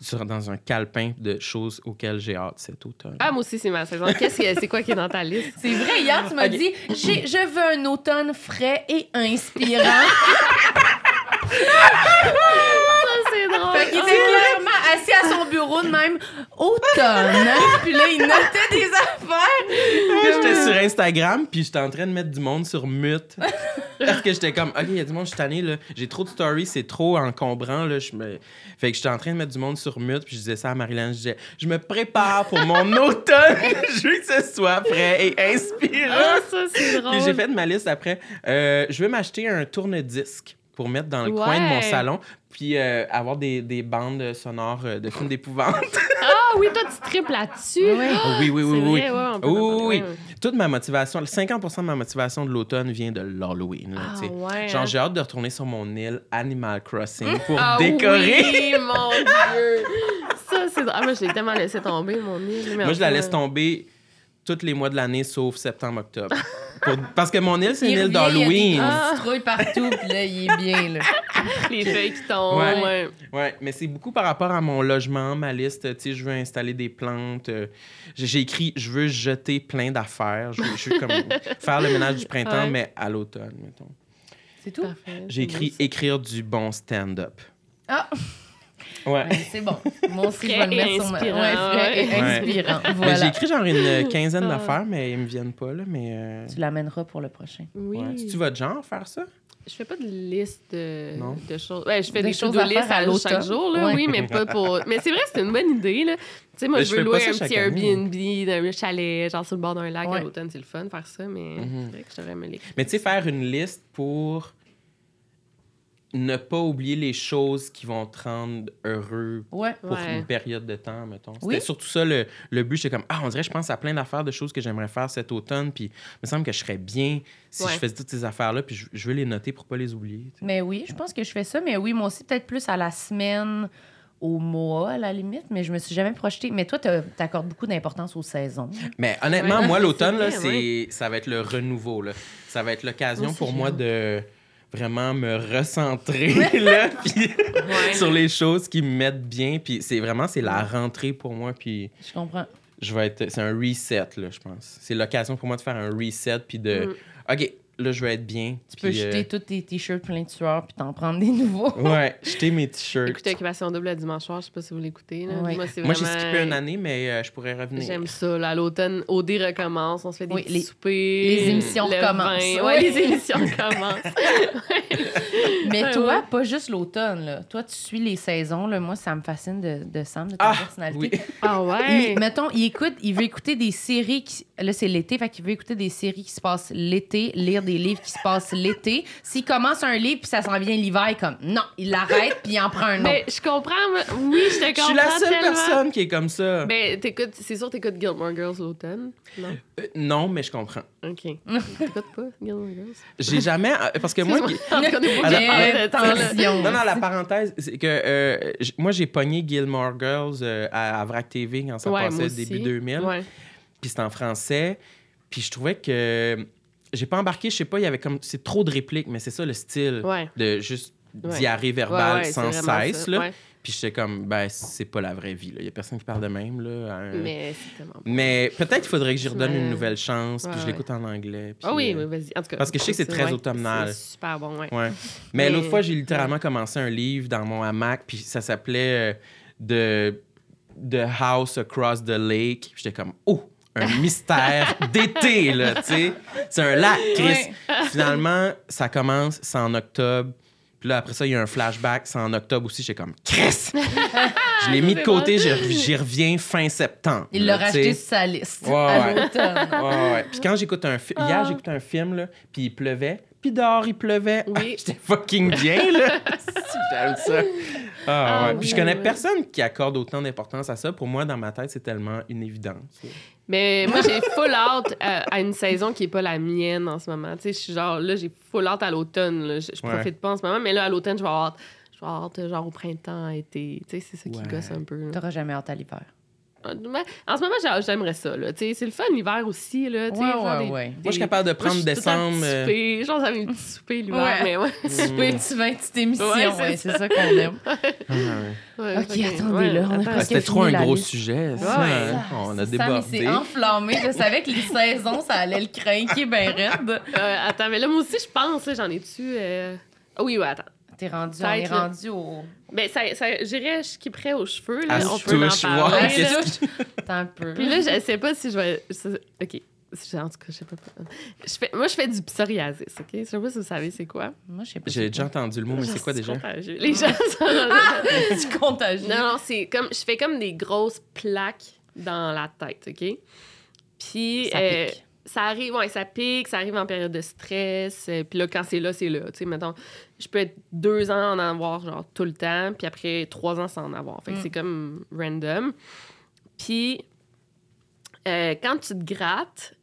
sur- dans un calepin de choses auxquelles j'ai hâte cet automne. Ah, moi aussi, c'est ma saison. Qu'est-ce que c'est quoi qui est dans ta liste? C'est vrai, hier, tu m'as dit J'ai- Je veux un automne frais et inspirant. Ça, c'est drôle. fait qu'il était clairement assis à son bureau de même automne. Puis là, il notait des affaires. J'étais sur Instagram, puis j'étais en train de mettre du monde sur mute. Parce que j'étais comme, OK, il y a du monde, je suis tanné, là. J'ai trop de stories, c'est trop encombrant, là. Je me... Fait que j'étais en train de mettre du monde sur mute, puis je disais ça à Marilyn. Je disais, je me prépare pour mon automne. je veux que ce soit frais et inspirant. Ah, ça, c'est drôle. Puis j'ai fait ma liste après. Euh, je vais m'acheter un tourne-disque pour mettre dans le coin de mon salon, puis euh, avoir des, des bandes sonores euh, de films d'épouvante. Ah oui, toi, tu triples là-dessus. Oui. Oh oui, oui, oui, oui. vrai, ouais, oui. Toute ma motivation, le 50% de ma motivation de l'automne vient de l'Halloween. Ah ouais. Genre, hein. j'ai hâte de retourner sur mon île Animal Crossing pour Ah décorer. Oui, mon Dieu. Ça, c'est drôle. Ah, moi, je l'ai tellement laissé tomber, mon île. Moi, je la laisse tomber tous les mois de l'année, sauf septembre-octobre. Pour- Parce que mon île, c'est une île revient, Il y d'Halloween. a des citrouilles partout, puis là, il est bien, là. Les feuilles qui tombent. Ouais. Ouais. Ouais, mais c'est beaucoup par rapport à mon logement, ma liste. Tu sais, je veux installer des plantes. euh, j'ai écrit, je veux jeter plein d'affaires. Je veux, je veux comme faire le ménage du printemps, Ouais. mais à l'automne, mettons. C'est tout? J'ai écrit écrire du bon stand-up. Ah, Ouais. c'est bon. Moi aussi, je vais le et mettre sur ma... inspirant, Ouais, frais et ouais. inspirant. Mais Voilà. j'ai écrit genre une quinzaine Ah. d'affaires, mais ils me viennent pas, là. Mais. euh, Tu l'amèneras pour le prochain. Oui. ouais. C'est-tu votre genre, faire ça? Je fais pas de liste de, de choses. Ouais, je fais Des des, choses de liste faire à à chaque jour, là, Ouais. oui, mais pas pour. Mais c'est vrai, c'est une bonne idée, là. Tu sais, moi, Mais je veux louer un petit. Airbnb, d'un chalet, genre sur le bord d'un lac Ouais. à l'automne, c'est le fun faire ça, mais Mhm. c'est vrai que me l'écrire. Mais tu sais, faire une liste pour ne pas oublier les choses qui vont te rendre heureux Ouais. pour Ouais. une période de temps, mettons. C'était Oui. surtout ça le, le but. J'étais comme, ah, on dirait, je pense à plein d'affaires, de choses que j'aimerais faire cet automne, puis il me semble que je serais bien si Ouais. je faisais toutes ces affaires-là, puis je, je veux les noter pour pas les oublier. Mais oui, je pense que je fais ça. Mais oui, moi aussi, peut-être plus à la semaine, au mois, à la limite. Mais je me suis jamais projetée. Mais toi, t'accordes beaucoup d'importance aux saisons. Mais honnêtement, moi, l'automne, là, c'est, ça va être le renouveau. Là. Ça va être l'occasion pour moi de vraiment me recentrer là, puis Ouais. sur les choses qui me mettent bien. Puis c'est vraiment, c'est la rentrée pour moi. Puis Je comprends. je vais être, c'est un reset, là, je pense. C'est l'occasion pour moi de faire un reset, puis de, Mm. OK, là, je vais être bien. Tu peux puis, euh, jeter tous tes t-shirts pleins de sueur puis t'en prendre des nouveaux. Ouais, jeter mes t-shirts. Écoutez Occupation Double le dimanche soir, je sais pas si vous l'écoutez. Ouais. Moi, j'ai skippé une année, mais euh, je pourrais revenir. J'aime ça. Là, à l'automne, OD recommence. On se fait des Oui, petits les- soupers. les émissions le vin. Oui. Ouais, les émissions recommencent. Mais toi, ouais. pas juste l'automne. là. Toi, tu suis les saisons. Là. Moi, ça me fascine de, de Sam, de ta Ah, personnalité. oui. Ah ouais? Il, mettons, il écoute, il veut écouter des séries qui. Là, c'est l'été, fait qu'il veut écouter des séries qui se passent l'été, lire des livres qui se passent l'été. S'il commence un livre puis ça s'en vient l'hiver, il est comme non, il l'arrête puis il en prend un autre. Mais je comprends. Oui, je te comprends. Je suis la seule tellement. personne qui est comme ça. Ben, t'écoutes, c'est sûr, t'écoutes Gilmore Girls l'automne. Non? Euh, non, mais je comprends. OK. T'écoutes pas Gilmore Girls? J'ai jamais. euh, Parce que moi. Non, non, la parenthèse, c'est que euh, moi, j'ai pogné Gilmore Girls euh, à, à VRAC TV quand ça Ouais, passait début 2000. Ouais. Puis c'était en français. Puis je trouvais que. J'ai pas embarqué, je sais pas, il y avait comme. C'est trop de répliques, mais c'est ça le style. Ouais. De juste Ouais. diarrhée verbale Ouais, sans cesse. Là. Ouais. Puis j'étais comme, ben, c'est pas la vraie vie. Il y a personne qui parle de même. Là, un- Mais. Mais peut-être qu'il faudrait que j'y redonne une nouvelle chance, puis je l'écoute en anglais. puis, Ah oui, oui, vas-y. En tout cas. parce que je sais que c'est très automnal. C'est super bon, ouais. Ouais. Mais, Mais- l'autre fois, j'ai littéralement commencé un livre dans mon hamac, puis ça s'appelait euh, The, The House Across the Lake. J'étais comme, oh, un mystère d'été, là, tu sais. C'est un lac, Chris. Finalement, ça commence, c'est en octobre. Puis là, après ça, il y a un flashback, c'est en octobre aussi. J'étais comme, Chris! je l'ai mis de côté, j'y reviens fin septembre. Il l'a racheté sur sa liste Ouais, à ouais. l'automne. Ouais, ouais. Puis quand j'écoute un film, hier, j'écoutais un film, là, puis il pleuvait, puis dehors, il pleuvait. Oui. J'étais fucking bien, là. J'aime ça. Ah, Ah, ouais. Puis je connais personne qui accorde autant d'importance à ça. Pour moi, dans ma tête, c'est tellement une évidence. Mais moi, j'ai full out à, à une saison qui est pas la mienne en ce moment. Tu sais, je suis genre, là, j'ai full out à l'automne. Je, je Ouais. profite pas en ce moment, mais là, à l'automne, je vais avoir hâte. Je vais avoir hâte, genre, au printemps, été. Tu sais, c'est ça qui gosse un peu. T'auras jamais hâte à l'hiver. En ce moment, j'ai- j'aimerais ça, c'est le fun l'hiver aussi, là. Ouais, ouais, des-. Moi, je suis capable de Moi, prendre je temps décembre. euh, souper. Genre, j'avais un petit souper l'hiver, Ouais. mais ouais. Super petit vin, petite émission. Ouais, c'est ça qu'on aime. ah, Ok, que- attendez, là, on C'était trop un gros liste. sujet. Ça, Ouais. hein. On a débordé. c'est enflammé. Je savais que les saisons, ça allait le craquer bien raide. Euh, attends, mais là, moi aussi, je pense, j'en ai-tu. euh, ah oui, ouais, attends. T'es rendu, on est rendu au... Ben, ça, ça, j'irais, je skipperais aux cheveux, là. À on peut en parler. un peu. Puis là, je sais pas si je vais. OK. En tout cas, je sais pas. Je fais, moi, je fais du psoriasis, OK? Je sais pas si vous savez c'est quoi. Moi, je sais pas. J'ai déjà entendu le mot, mais c'est quoi déjà? contagieux. Les gens sont... C'est contagieux. Non, non, c'est comme... Je fais comme des grosses plaques dans la tête, OK? Puis... Ça euh, pique. ça arrive, ouais, ça pique, ça arrive en période de stress. euh, puis là, quand c'est là, c'est là. Tu sais, mettons, je peux être deux ans en avoir, genre, tout le temps, puis après trois ans sans en avoir. Fait que Mm. c'est comme random. Puis, euh, quand tu te grattes,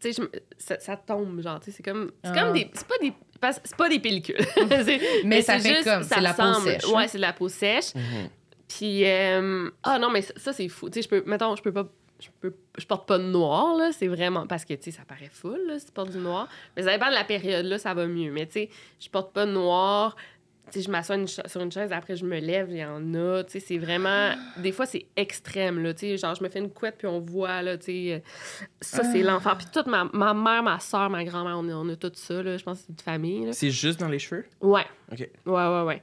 tu sais, ça, ça tombe, genre, tu sais, c'est comme... C'est Ah. comme des... C'est pas des... parce- C'est pas des pellicules. C'est- Mais ça c'est fait juste- comme, ça c'est la peau sèche. Ouais, c'est de la peau sèche. Mhm. Puis, euh, ah non, mais ça, ça, c'est fou. Tu sais, je peux, mettons, je peux pas, je peux, je porte pas de noir, là. C'est vraiment, parce que, tu sais, ça paraît full, là, si tu portes du noir. Mais ça dépend de la période, là, ça va mieux. Mais, tu sais, je porte pas de noir. Tu sais, je m'assois une sur une chaise, après, je me lève, il y en a. Tu sais, c'est vraiment, des fois, c'est extrême, là. Tu sais, genre, je me fais une couette, puis on voit, là, tu sais. euh, Ça, c'est Ah. l'enfer. Puis toute ma, ma mère, ma soeur, ma grand-mère, on, a- on a tout ça, là. Je pense que c'est une famille, là. C'est juste dans les cheveux? Ouais. OK. Ouais, ouais, ouais.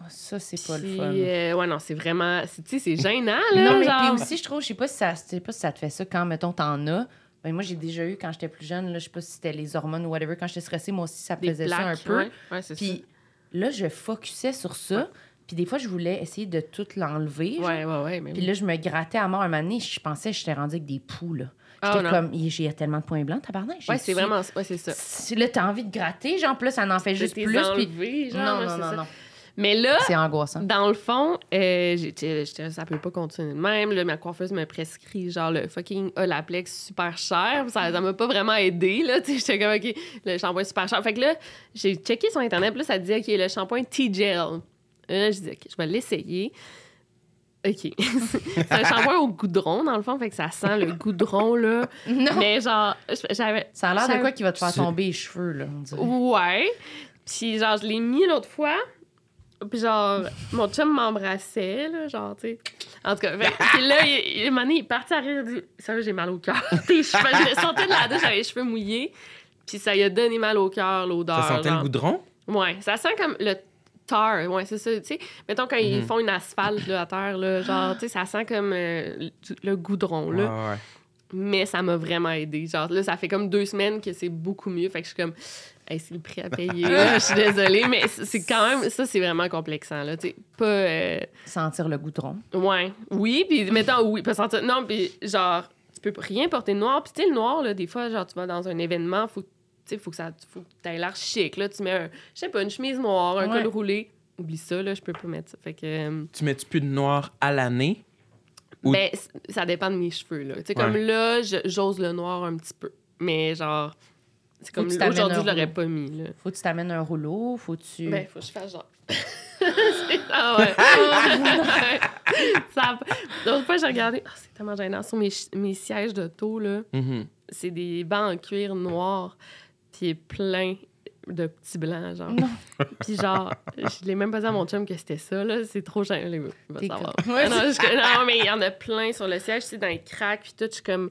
Ah, ça, c'est pas le fun. euh, ouais, non, c'est vraiment, tu sais, c'est gênant, là. Non, mais genre. puis aussi, je trouve, je sais pas si ça, pas si ça te fait ça quand, mettons, t'en as. Ben, moi, j'ai déjà eu quand j'étais plus jeune, là, je sais pas si c'était les hormones ou whatever, quand j'étais stressée, moi aussi, ça faisait ça un peu. Ouais, ouais, c'est ça. Puis là, je focusais sur ça. Ouais. Puis des fois, je voulais essayer de tout l'enlever. Ouais, ouais, ouais. Mais Puis oui. là, je me grattais à mort un moment donné, je pensais que j'étais rendue avec des poux, là. Ah, J'étais comme, j'ai tellement de points blancs, tabarnak. Ouais, c'est vraiment. Ouais, c'est ça. Là, t'as envie de gratter, genre, plus ça en fait juste plus. Puis... genre, Non, non, non, ça. non. Mais là, C'est angoissant. dans le fond, euh, j'étais, j'étais- ça peut pas continuer de même. Là, ma coiffeuse me prescrit genre le fucking Olaplex super cher. Ça ça m'a pas vraiment aidé. Là, Tu sais, j'étais comme, OK, le shampoing super cher. Fait que là, j'ai checké sur Internet. puis Là, ça disait, OK, le shampoing T-Gel. Là, je dis, OK, je vais l'essayer. OK. c'est un shampoing au goudron, dans le fond. Fait que ça sent le goudron, là. Non. Mais genre, j'avais. Ça a l'air de quoi qui va te faire tomber les cheveux, là, on dirait. Ouais. Puis genre, je l'ai mis l'autre fois. Puis genre, mon chum m'embrassait, là, genre, tu sais. En tout cas, puis là, il, il, il est parti à rire. Il dit, Sérieux, j'ai mal au cœur. Je sortais de la douche, j'avais les cheveux mouillés. Puis ça lui a donné mal au cœur, l'odeur. Ça sentait le goudron? Ouais, ça sent comme le tar. Ouais, c'est ça. Tu sais, mettons quand ils Mhm. font une asphalte là, à terre, là, genre, tu sais, ça sent comme euh, le- le goudron, là. Ouais, ouais. Mais ça m'a vraiment aidé. Genre, là, ça fait comme deux semaines que c'est beaucoup mieux. Fait que je suis comme, hey, c'est le prix à payer. Je suis désolée, mais c'est quand même, ça, c'est vraiment complexant. Là, tu sais, pas. euh, Sentir le goudron. ouais. Oui, puis mettons, oui, pas sentir. Non, puis genre, tu peux rien porter de noir. Puis tu sais, le noir, là, des fois, genre, tu vas dans un événement, faut, tu sais, faut que ça. Faut que aies l'air chic. Là, tu mets, un, je sais pas, une chemise noire, un Ouais. col roulé. Oublie ça, là, je peux pas mettre ça. Fait que. euh, Tu mets-tu plus de noir à l'année? Ou- Ben, ça dépend de mes cheveux, là. Tu sais, comme là, je- j'ose le noir un petit peu. Mais genre, c'est comme aujourd'hui, je l'aurais pas mis, là. Faut que tu t'amènes un rouleau, faut que tu. Ben, faut que je fasse genre. C'est- ah ouais. ça... L'autre fois, j'ai regardé. Ah, c'est tellement gênant. Sur mes, mes sièges de taux, là, Mhm. c'est des bancs en cuir noir, puis plein. de petits blancs, genre. Non. Puis genre, je l'ai même pas dit à mon chum que c'était ça, là. C'est trop gênant. Il va savoir. Ah non, je- non, mais il y en a plein sur le siège, tu sais, dans les cracks, puis tout, je suis comme...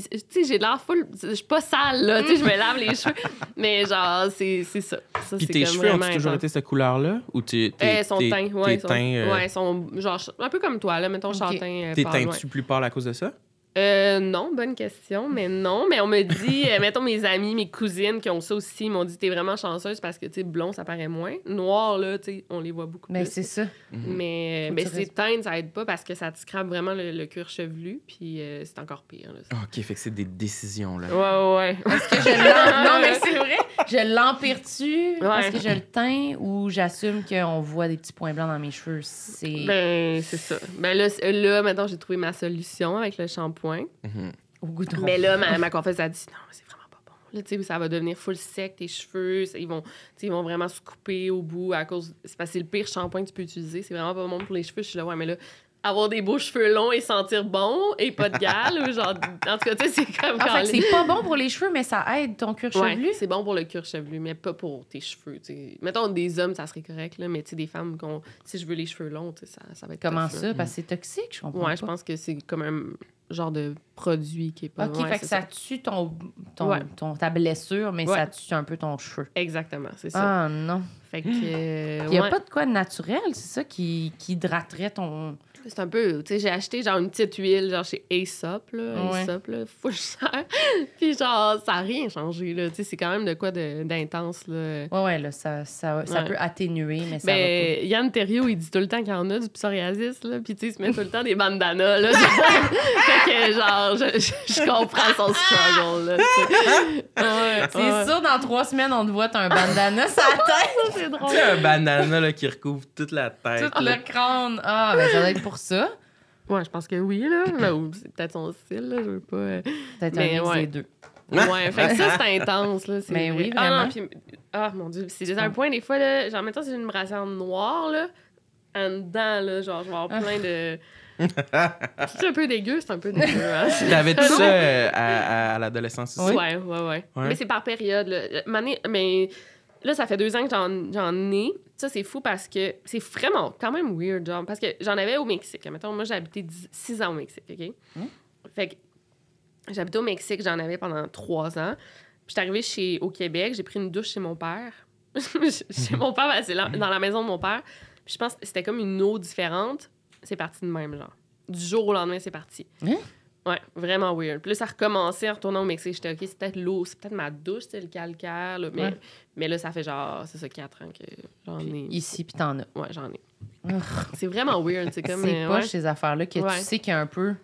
Puis, tu sais, j'ai l'air full... Je suis pas sale, là, tu sais, je me lave les cheveux. Mais genre, c'est c'est ça. ça Puis c'est tes comme cheveux ont toujours été cette couleur-là? Ou t'es, Euh, son teint, ouais. son- euh, Ouais, son, genre, un peu comme toi, là, mettons, Ok. châtain. euh, t'es pâle, ouais. teintu plus pâle à cause de ça? Euh, non, bonne question, mais non. Mais on me dit, euh, mettons mes amis, mes cousines qui ont ça aussi, ils m'ont dit, t'es vraiment chanceuse parce que, tu sais, blond, ça paraît moins. Noir, là, tu sais, on les voit beaucoup Mais plus. c'est ça. Mais, mais c'est teinte, ça aide pas parce que ça te scrape vraiment le, le cuir chevelu, puis euh, c'est encore pire. Là. Ah, OK, fait que c'est des décisions, là. Ouais, ouais, ouais. Est-ce que je Non, mais c'est vrai. Je l'empire-tu? Parce Ouais. que je le teins ou j'assume qu'on voit des petits points blancs dans mes cheveux? C'est Ben, c'est ça. Ben là, là, maintenant, j'ai trouvé ma solution avec le shampoing. Mhm. au goudron. Mais là, ma, ma coiffeuse a dit non, c'est vraiment pas bon. Là, tu sais, ça va devenir full sec, tes cheveux. Ils vont, ils vont vraiment se couper au bout à cause. C'est parce que c'est le pire shampoing que tu peux utiliser. C'est vraiment pas bon pour les cheveux. Je suis là, ouais, mais là, avoir des beaux cheveux longs et sentir bon et pas de gale, ou genre. En tout cas, tu sais, c'est comme En fait, c'est pas bon pour les cheveux, mais ça aide ton cuir Ouais, chevelu. c'est bon pour le cuir chevelu, mais pas pour tes cheveux. tu sais. Mettons, des hommes, ça serait correct, là, mais tu sais, des femmes, qu'on- si je veux les cheveux longs, tu sais, ça, ça va être Comment tough, là. ça? Parce que c'est toxique, je comprends. Ouais, je pense que c'est comme un genre de produit qui est pas. OK, ouais, fait que ça, tue ton, ton, Ouais. ton- ta blessure, mais ça tue un peu ton cheveu. Exactement, c'est ça. Ah non. Fait que. euh, Il n'y a ouais. pas de quoi de naturel, c'est ça qui, qui hydraterait ton. C'est un peu, tu sais, j'ai acheté genre une petite huile, genre chez Aesop, là, Ouais. Aesop, là, cher. Puis genre, ça n'a rien changé, là, tu sais, c'est quand même de quoi de- d'intense, là. Ouais, ouais, là, ça, ça, ça Ouais. peut atténuer, mais ça va Ben, Yann Terriot, il dit tout le temps qu'il y en a du psoriasis, là, puis tu sais, il se met tout le temps des bandanas, là. fait que, genre, je, je- je comprends son struggle, là, tu sais. Ouais, C'est ouais. sûr, dans trois semaines, on te voit, t'as un bandana sur la tête, c'est drôle. Tu sais, un banana là, qui recouvre toute la tête. tout là. le crâne. Ah, ben ça doit être pour ça. Ouais, je pense que oui, là. Ben, ou c'est peut-être son style, là, je veux pas... euh, Peut-être Mais un mix ouais. des deux. Ouais, fait que ça, c'est intense, là. c'est Mais vrai. oui, Ah, non, vraiment. puis- ah, mon Dieu, c'est à un point, des fois, là, genre, mettons, c'est une brassière noire, là, en dedans, là, genre, je vais avoir plein de... c'est un peu dégueu, c'est un peu dégueu, hein? T'avais tout ça euh, à, à- à l'adolescence aussi? Ouais, ouais, ouais, Ouais. Mais c'est par période, là. Mané- Mais là, ça fait deux ans que j'en, ai. Ça, c'est fou parce que c'est vraiment quand même weird, genre, parce que j'en avais au Mexique. Mettons, moi, j'ai habité dix- six ans au Mexique, OK? Hmm. Fait que j'habitais au Mexique, j'en avais pendant trois ans. Puis j'étais arrivée chez, au Québec, j'ai pris une douche chez mon père. chez mon père, c'est là- dans la maison de mon père. Puis je pense que c'était comme une eau différente. C'est parti de même, genre. Du jour au lendemain, c'est parti. Hein? Ouais, vraiment weird. Puis là, ça recommençait en retournant au Mexique. J'étais, OK, c'est peut-être l'eau, c'est peut-être ma douche, c'est le calcaire. là. Mais, Ouais. mais là, ça fait genre, c'est ça, quatre ans que j'en ai. Ici, puis t'en as. Ouais, j'en ai. C'est vraiment weird. C'est comme. C'est euh, pas ouais. ces affaires-là que tu sais qu'il y a un peu.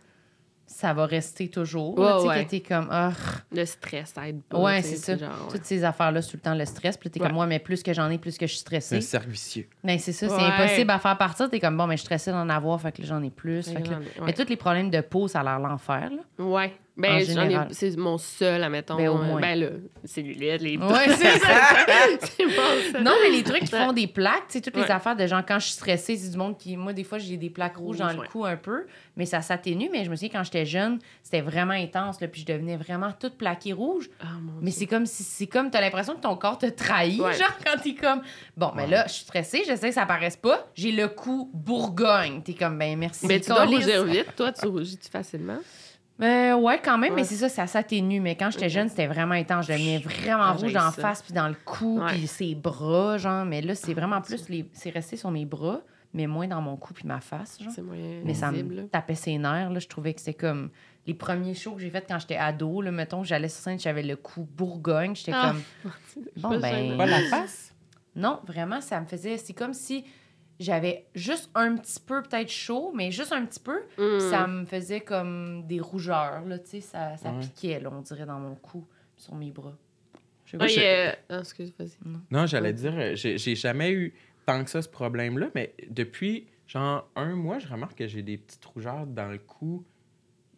Ça va rester toujours. Ouais, tu sais, ouais. que t'es comme. ah, Le stress, ça aide pas. Ouais, c'est ça. genre, ouais. Toutes ces affaires-là, c'est tout le temps le stress. Puis là, t'es Ouais. comme moi, mais plus que j'en ai, plus que je suis C'est un stressée. cercle vicieux. Mais c'est ça, c'est impossible à faire partir. T'es comme bon, mais je suis stressée d'en avoir, fait que là, j'en ai plus. Fait que Mais tous les problèmes de peau, ça a l'air l'enfer. là. Ouais. En Ben, j'en ai- général. c'est mon seul, admettons. Ben, au euh, moins. Ben, là, cellulite, les. Ouais, c'est ça. c'est mon seul. Non, mais les trucs qui font des plaques, tu sais, toutes les affaires de gens, quand je suis stressée, c'est du monde qui. Moi, des fois, j'ai des plaques rouges dans le cou un peu, mais ça s'atténue. Mais je me souviens, quand j'étais jeune, c'était vraiment intense, là, puis je devenais vraiment toute plaquée rouge. Ah, mon Mais c'est comme si c'est comme t'as l'impression que ton corps te trahit, Ouais. genre quand t'es comme bon, mais là je suis stressée, j'essaie que ça paraisse pas, j'ai le cou bourgogne, t'es comme ben merci. Mais tu dois rougir vite, toi, tu rougis-tu facilement? Euh, ouais quand même, mais c'est ça, ça s'atténue. Mais quand j'étais jeune, c'était vraiment intense, je devenais vraiment Ah, rouge en ça. face puis dans le cou Ouais. puis ses bras, genre. Mais là c'est Ah, vraiment plus les, c'est resté sur mes bras, mais moins dans mon cou puis ma face, genre. C'est moyen Mais ça visible. me tapait ses nerfs. Là. Je trouvais que c'était comme les premiers shows que j'ai fait quand j'étais ado. Là, mettons, j'allais sur scène, j'avais le cou bourgogne. J'étais Ah. comme, bon, ben. Pas la face? Non, vraiment, ça me faisait. C'est comme si j'avais juste un petit peu, peut-être chaud, mais juste un petit peu. Mm. puis Ça me faisait comme des rougeurs, là, tu sais. Ça, ça Ouais. piquait, là, on dirait, dans mon cou, sur mes bras. Je sais pas. il y a- ah, excuse, vas-y. Non, j'allais dire, euh, j'ai j'ai jamais eu tant que ça ce problème-là, mais depuis genre un mois, je remarque que j'ai des petites rougeurs dans le cou.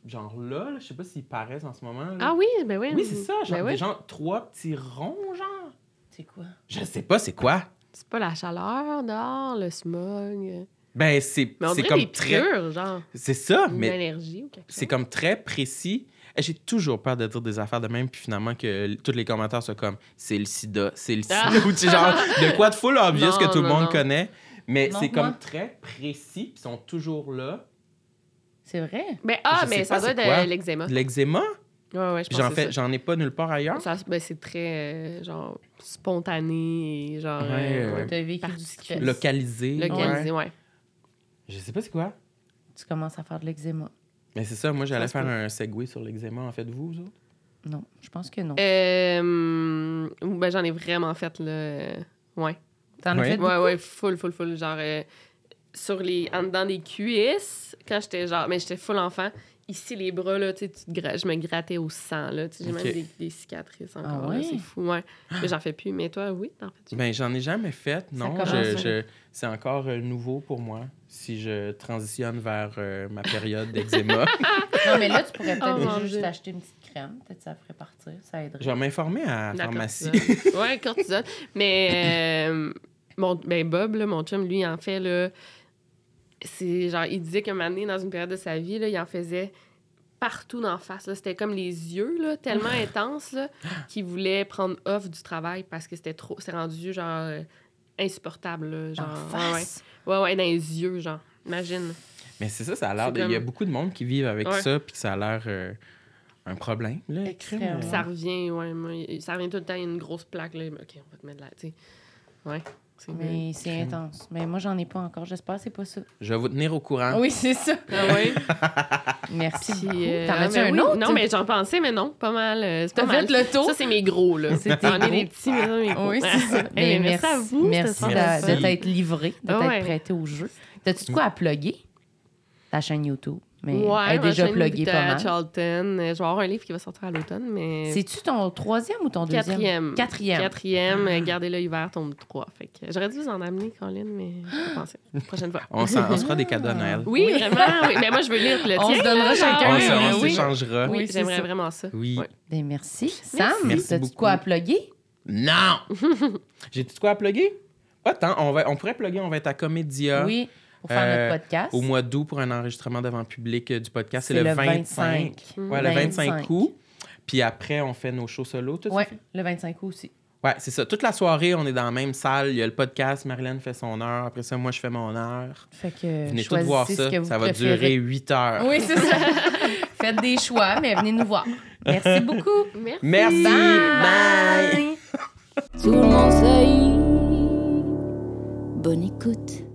Genre là, là, je sais pas s'ils paraissent en ce moment. là. Ah oui, ben oui. oui, c'est ça, genre, Ben oui. des genre trois petits ronds, genre. C'est quoi? Je sais pas c'est quoi? C'est pas la chaleur dehors, le smog. Ben, c'est Mais comme très. piqûres, genre. C'est ça, Une mais c'est comme très précis. J'ai toujours peur de dire des affaires de même, puis finalement que tous les commentaires sont comme c'est le sida, c'est le sida, Ah. ou tu sais, genre de quoi de full obvious Non, que tout le monde non. connaît. Mais c'est comme très précis, puis ils sont toujours là. C'est vrai? Ben, ah, mais ça doit c'est être l'eczéma. L'eczéma, Ouais, ouais, j'en fais, j'en ai pas nulle part ailleurs. ben, c'est très, euh, genre, spontané et genre... Ouais, euh, ouais. T'as vécu du Particulier. stress. Localisé. Localisé, ouais. ouais. Je sais pas c'est quoi. Tu commences à faire de l'eczéma. Mais c'est ça, moi j'allais faire un segway sur l'eczéma. En fait, vous, vous autres? Non, je pense que non. Euh, ben, j'en ai vraiment fait, là. euh, Ouais. T'en as Ouais. fait Ouais, ouais, full, full, full. Genre, euh, sur les. En dedans des cuisses, quand j'étais genre. Mais j'étais full enfant. Ici, les bras, là, tu te gra- je me grattais au sang, là. J'ai même des, des cicatrices encore, Ah ouais? C'est fou, ouais. Mais j'en fais plus. Mais toi, oui, t'en fais-tu? Ben, j'en ai jamais fait, non. Je- c'est encore euh, nouveau pour moi si je transitionne vers euh, ma période d'eczéma. Non, mais là, tu pourrais peut-être Oh, juste acheter une petite crème. Peut-être ça ferait partir. Ça aiderait. je vais m'informer à la pharmacie. cortisone. ouais, cortisone. Mais euh, mon, ben Bob, là, mon chum, lui, en fait, là, c'est genre, il disait qu'un moment donné, dans une période de sa vie, là, il en faisait partout d'en face. là. C'était comme les yeux, là, tellement intenses, qu'il voulait prendre off du travail parce que c'était trop, c'est rendu, genre, euh, insupportable, là, genre. En ouais, ouais. Ouais, ouais, dans les yeux, genre. Imagine. Mais c'est ça, ça a l'air. Il y a beaucoup de monde qui vivent avec Ouais. ça, puis que ça a l'air euh, un problème. Là, crime. Ça revient, ouais, moi, ça revient tout le temps, il y a une grosse plaque, là. OK, on va te mettre là, tu sais. Ouais. Mais c'est intense. Mais moi, j'en ai pas encore. J'espère que c'est pas ça. Je vais vous tenir au courant. Oui, c'est ça. Ah ouais? Merci. Euh, T'en ah, as-tu un oui. autre? Non, mais j'en pensais, mais non, pas mal. euh, c'est pas mal. fait le tour? Ça, c'est mes gros, là. J'en ai des petits, mais ça, mes gros. Oui, c'est ça. Bien, Ben, merci à vous. Merci de, t'être livré, de t'être ouais. prêté au jeu. T'as-tu de quoi à plugger? Ta chaîne YouTube. Mais Ouais, elle est ma déjà pluguée pas mal. Charlton. Je vais avoir un livre qui va sortir à l'automne, mais. C'est-tu ton troisième ou ton deuxième? Quatrième. Quatrième. Quatrième, euh, gardez l'œil ouvert, tombe 3. Fait que j'aurais dû vous en amener, Colin, mais je vais penser. Prochaine fois. On, on se fera des cadeaux à Noël. Oui, vraiment. Oui. Mais moi, je veux lire le On tien. se donnera chacun On on oui. s'échangera. Oui, j'aimerais ça. vraiment ça. Oui. Ouais. Ben, merci. Sam, Merci t'as-tu de beaucoup. quoi à plugger? Non! J'ai-tu de quoi à plugger? Tant. On, va, on pourrait plugger, on va être à Comédia. Oui, pour faire Euh, notre podcast. Au mois d'août pour un enregistrement devant le public euh, du podcast. C'est le, 25. Ouais, le 25 25. août. Puis après, on fait nos shows solo. Tout Oui, le 25 août aussi. Ouais, c'est ça. Toute la soirée, on est dans la même salle. Il y a le podcast. Marilyn fait son heure. Après ça, moi, je fais mon heure. Fait que Venez tous voir ça. que vous Ça va durer 8 heures. Oui, c'est ça. Faites des choix, mais venez nous voir. Merci beaucoup. Merci. Merci. Bye. Tout le monde sait. Bonne écoute.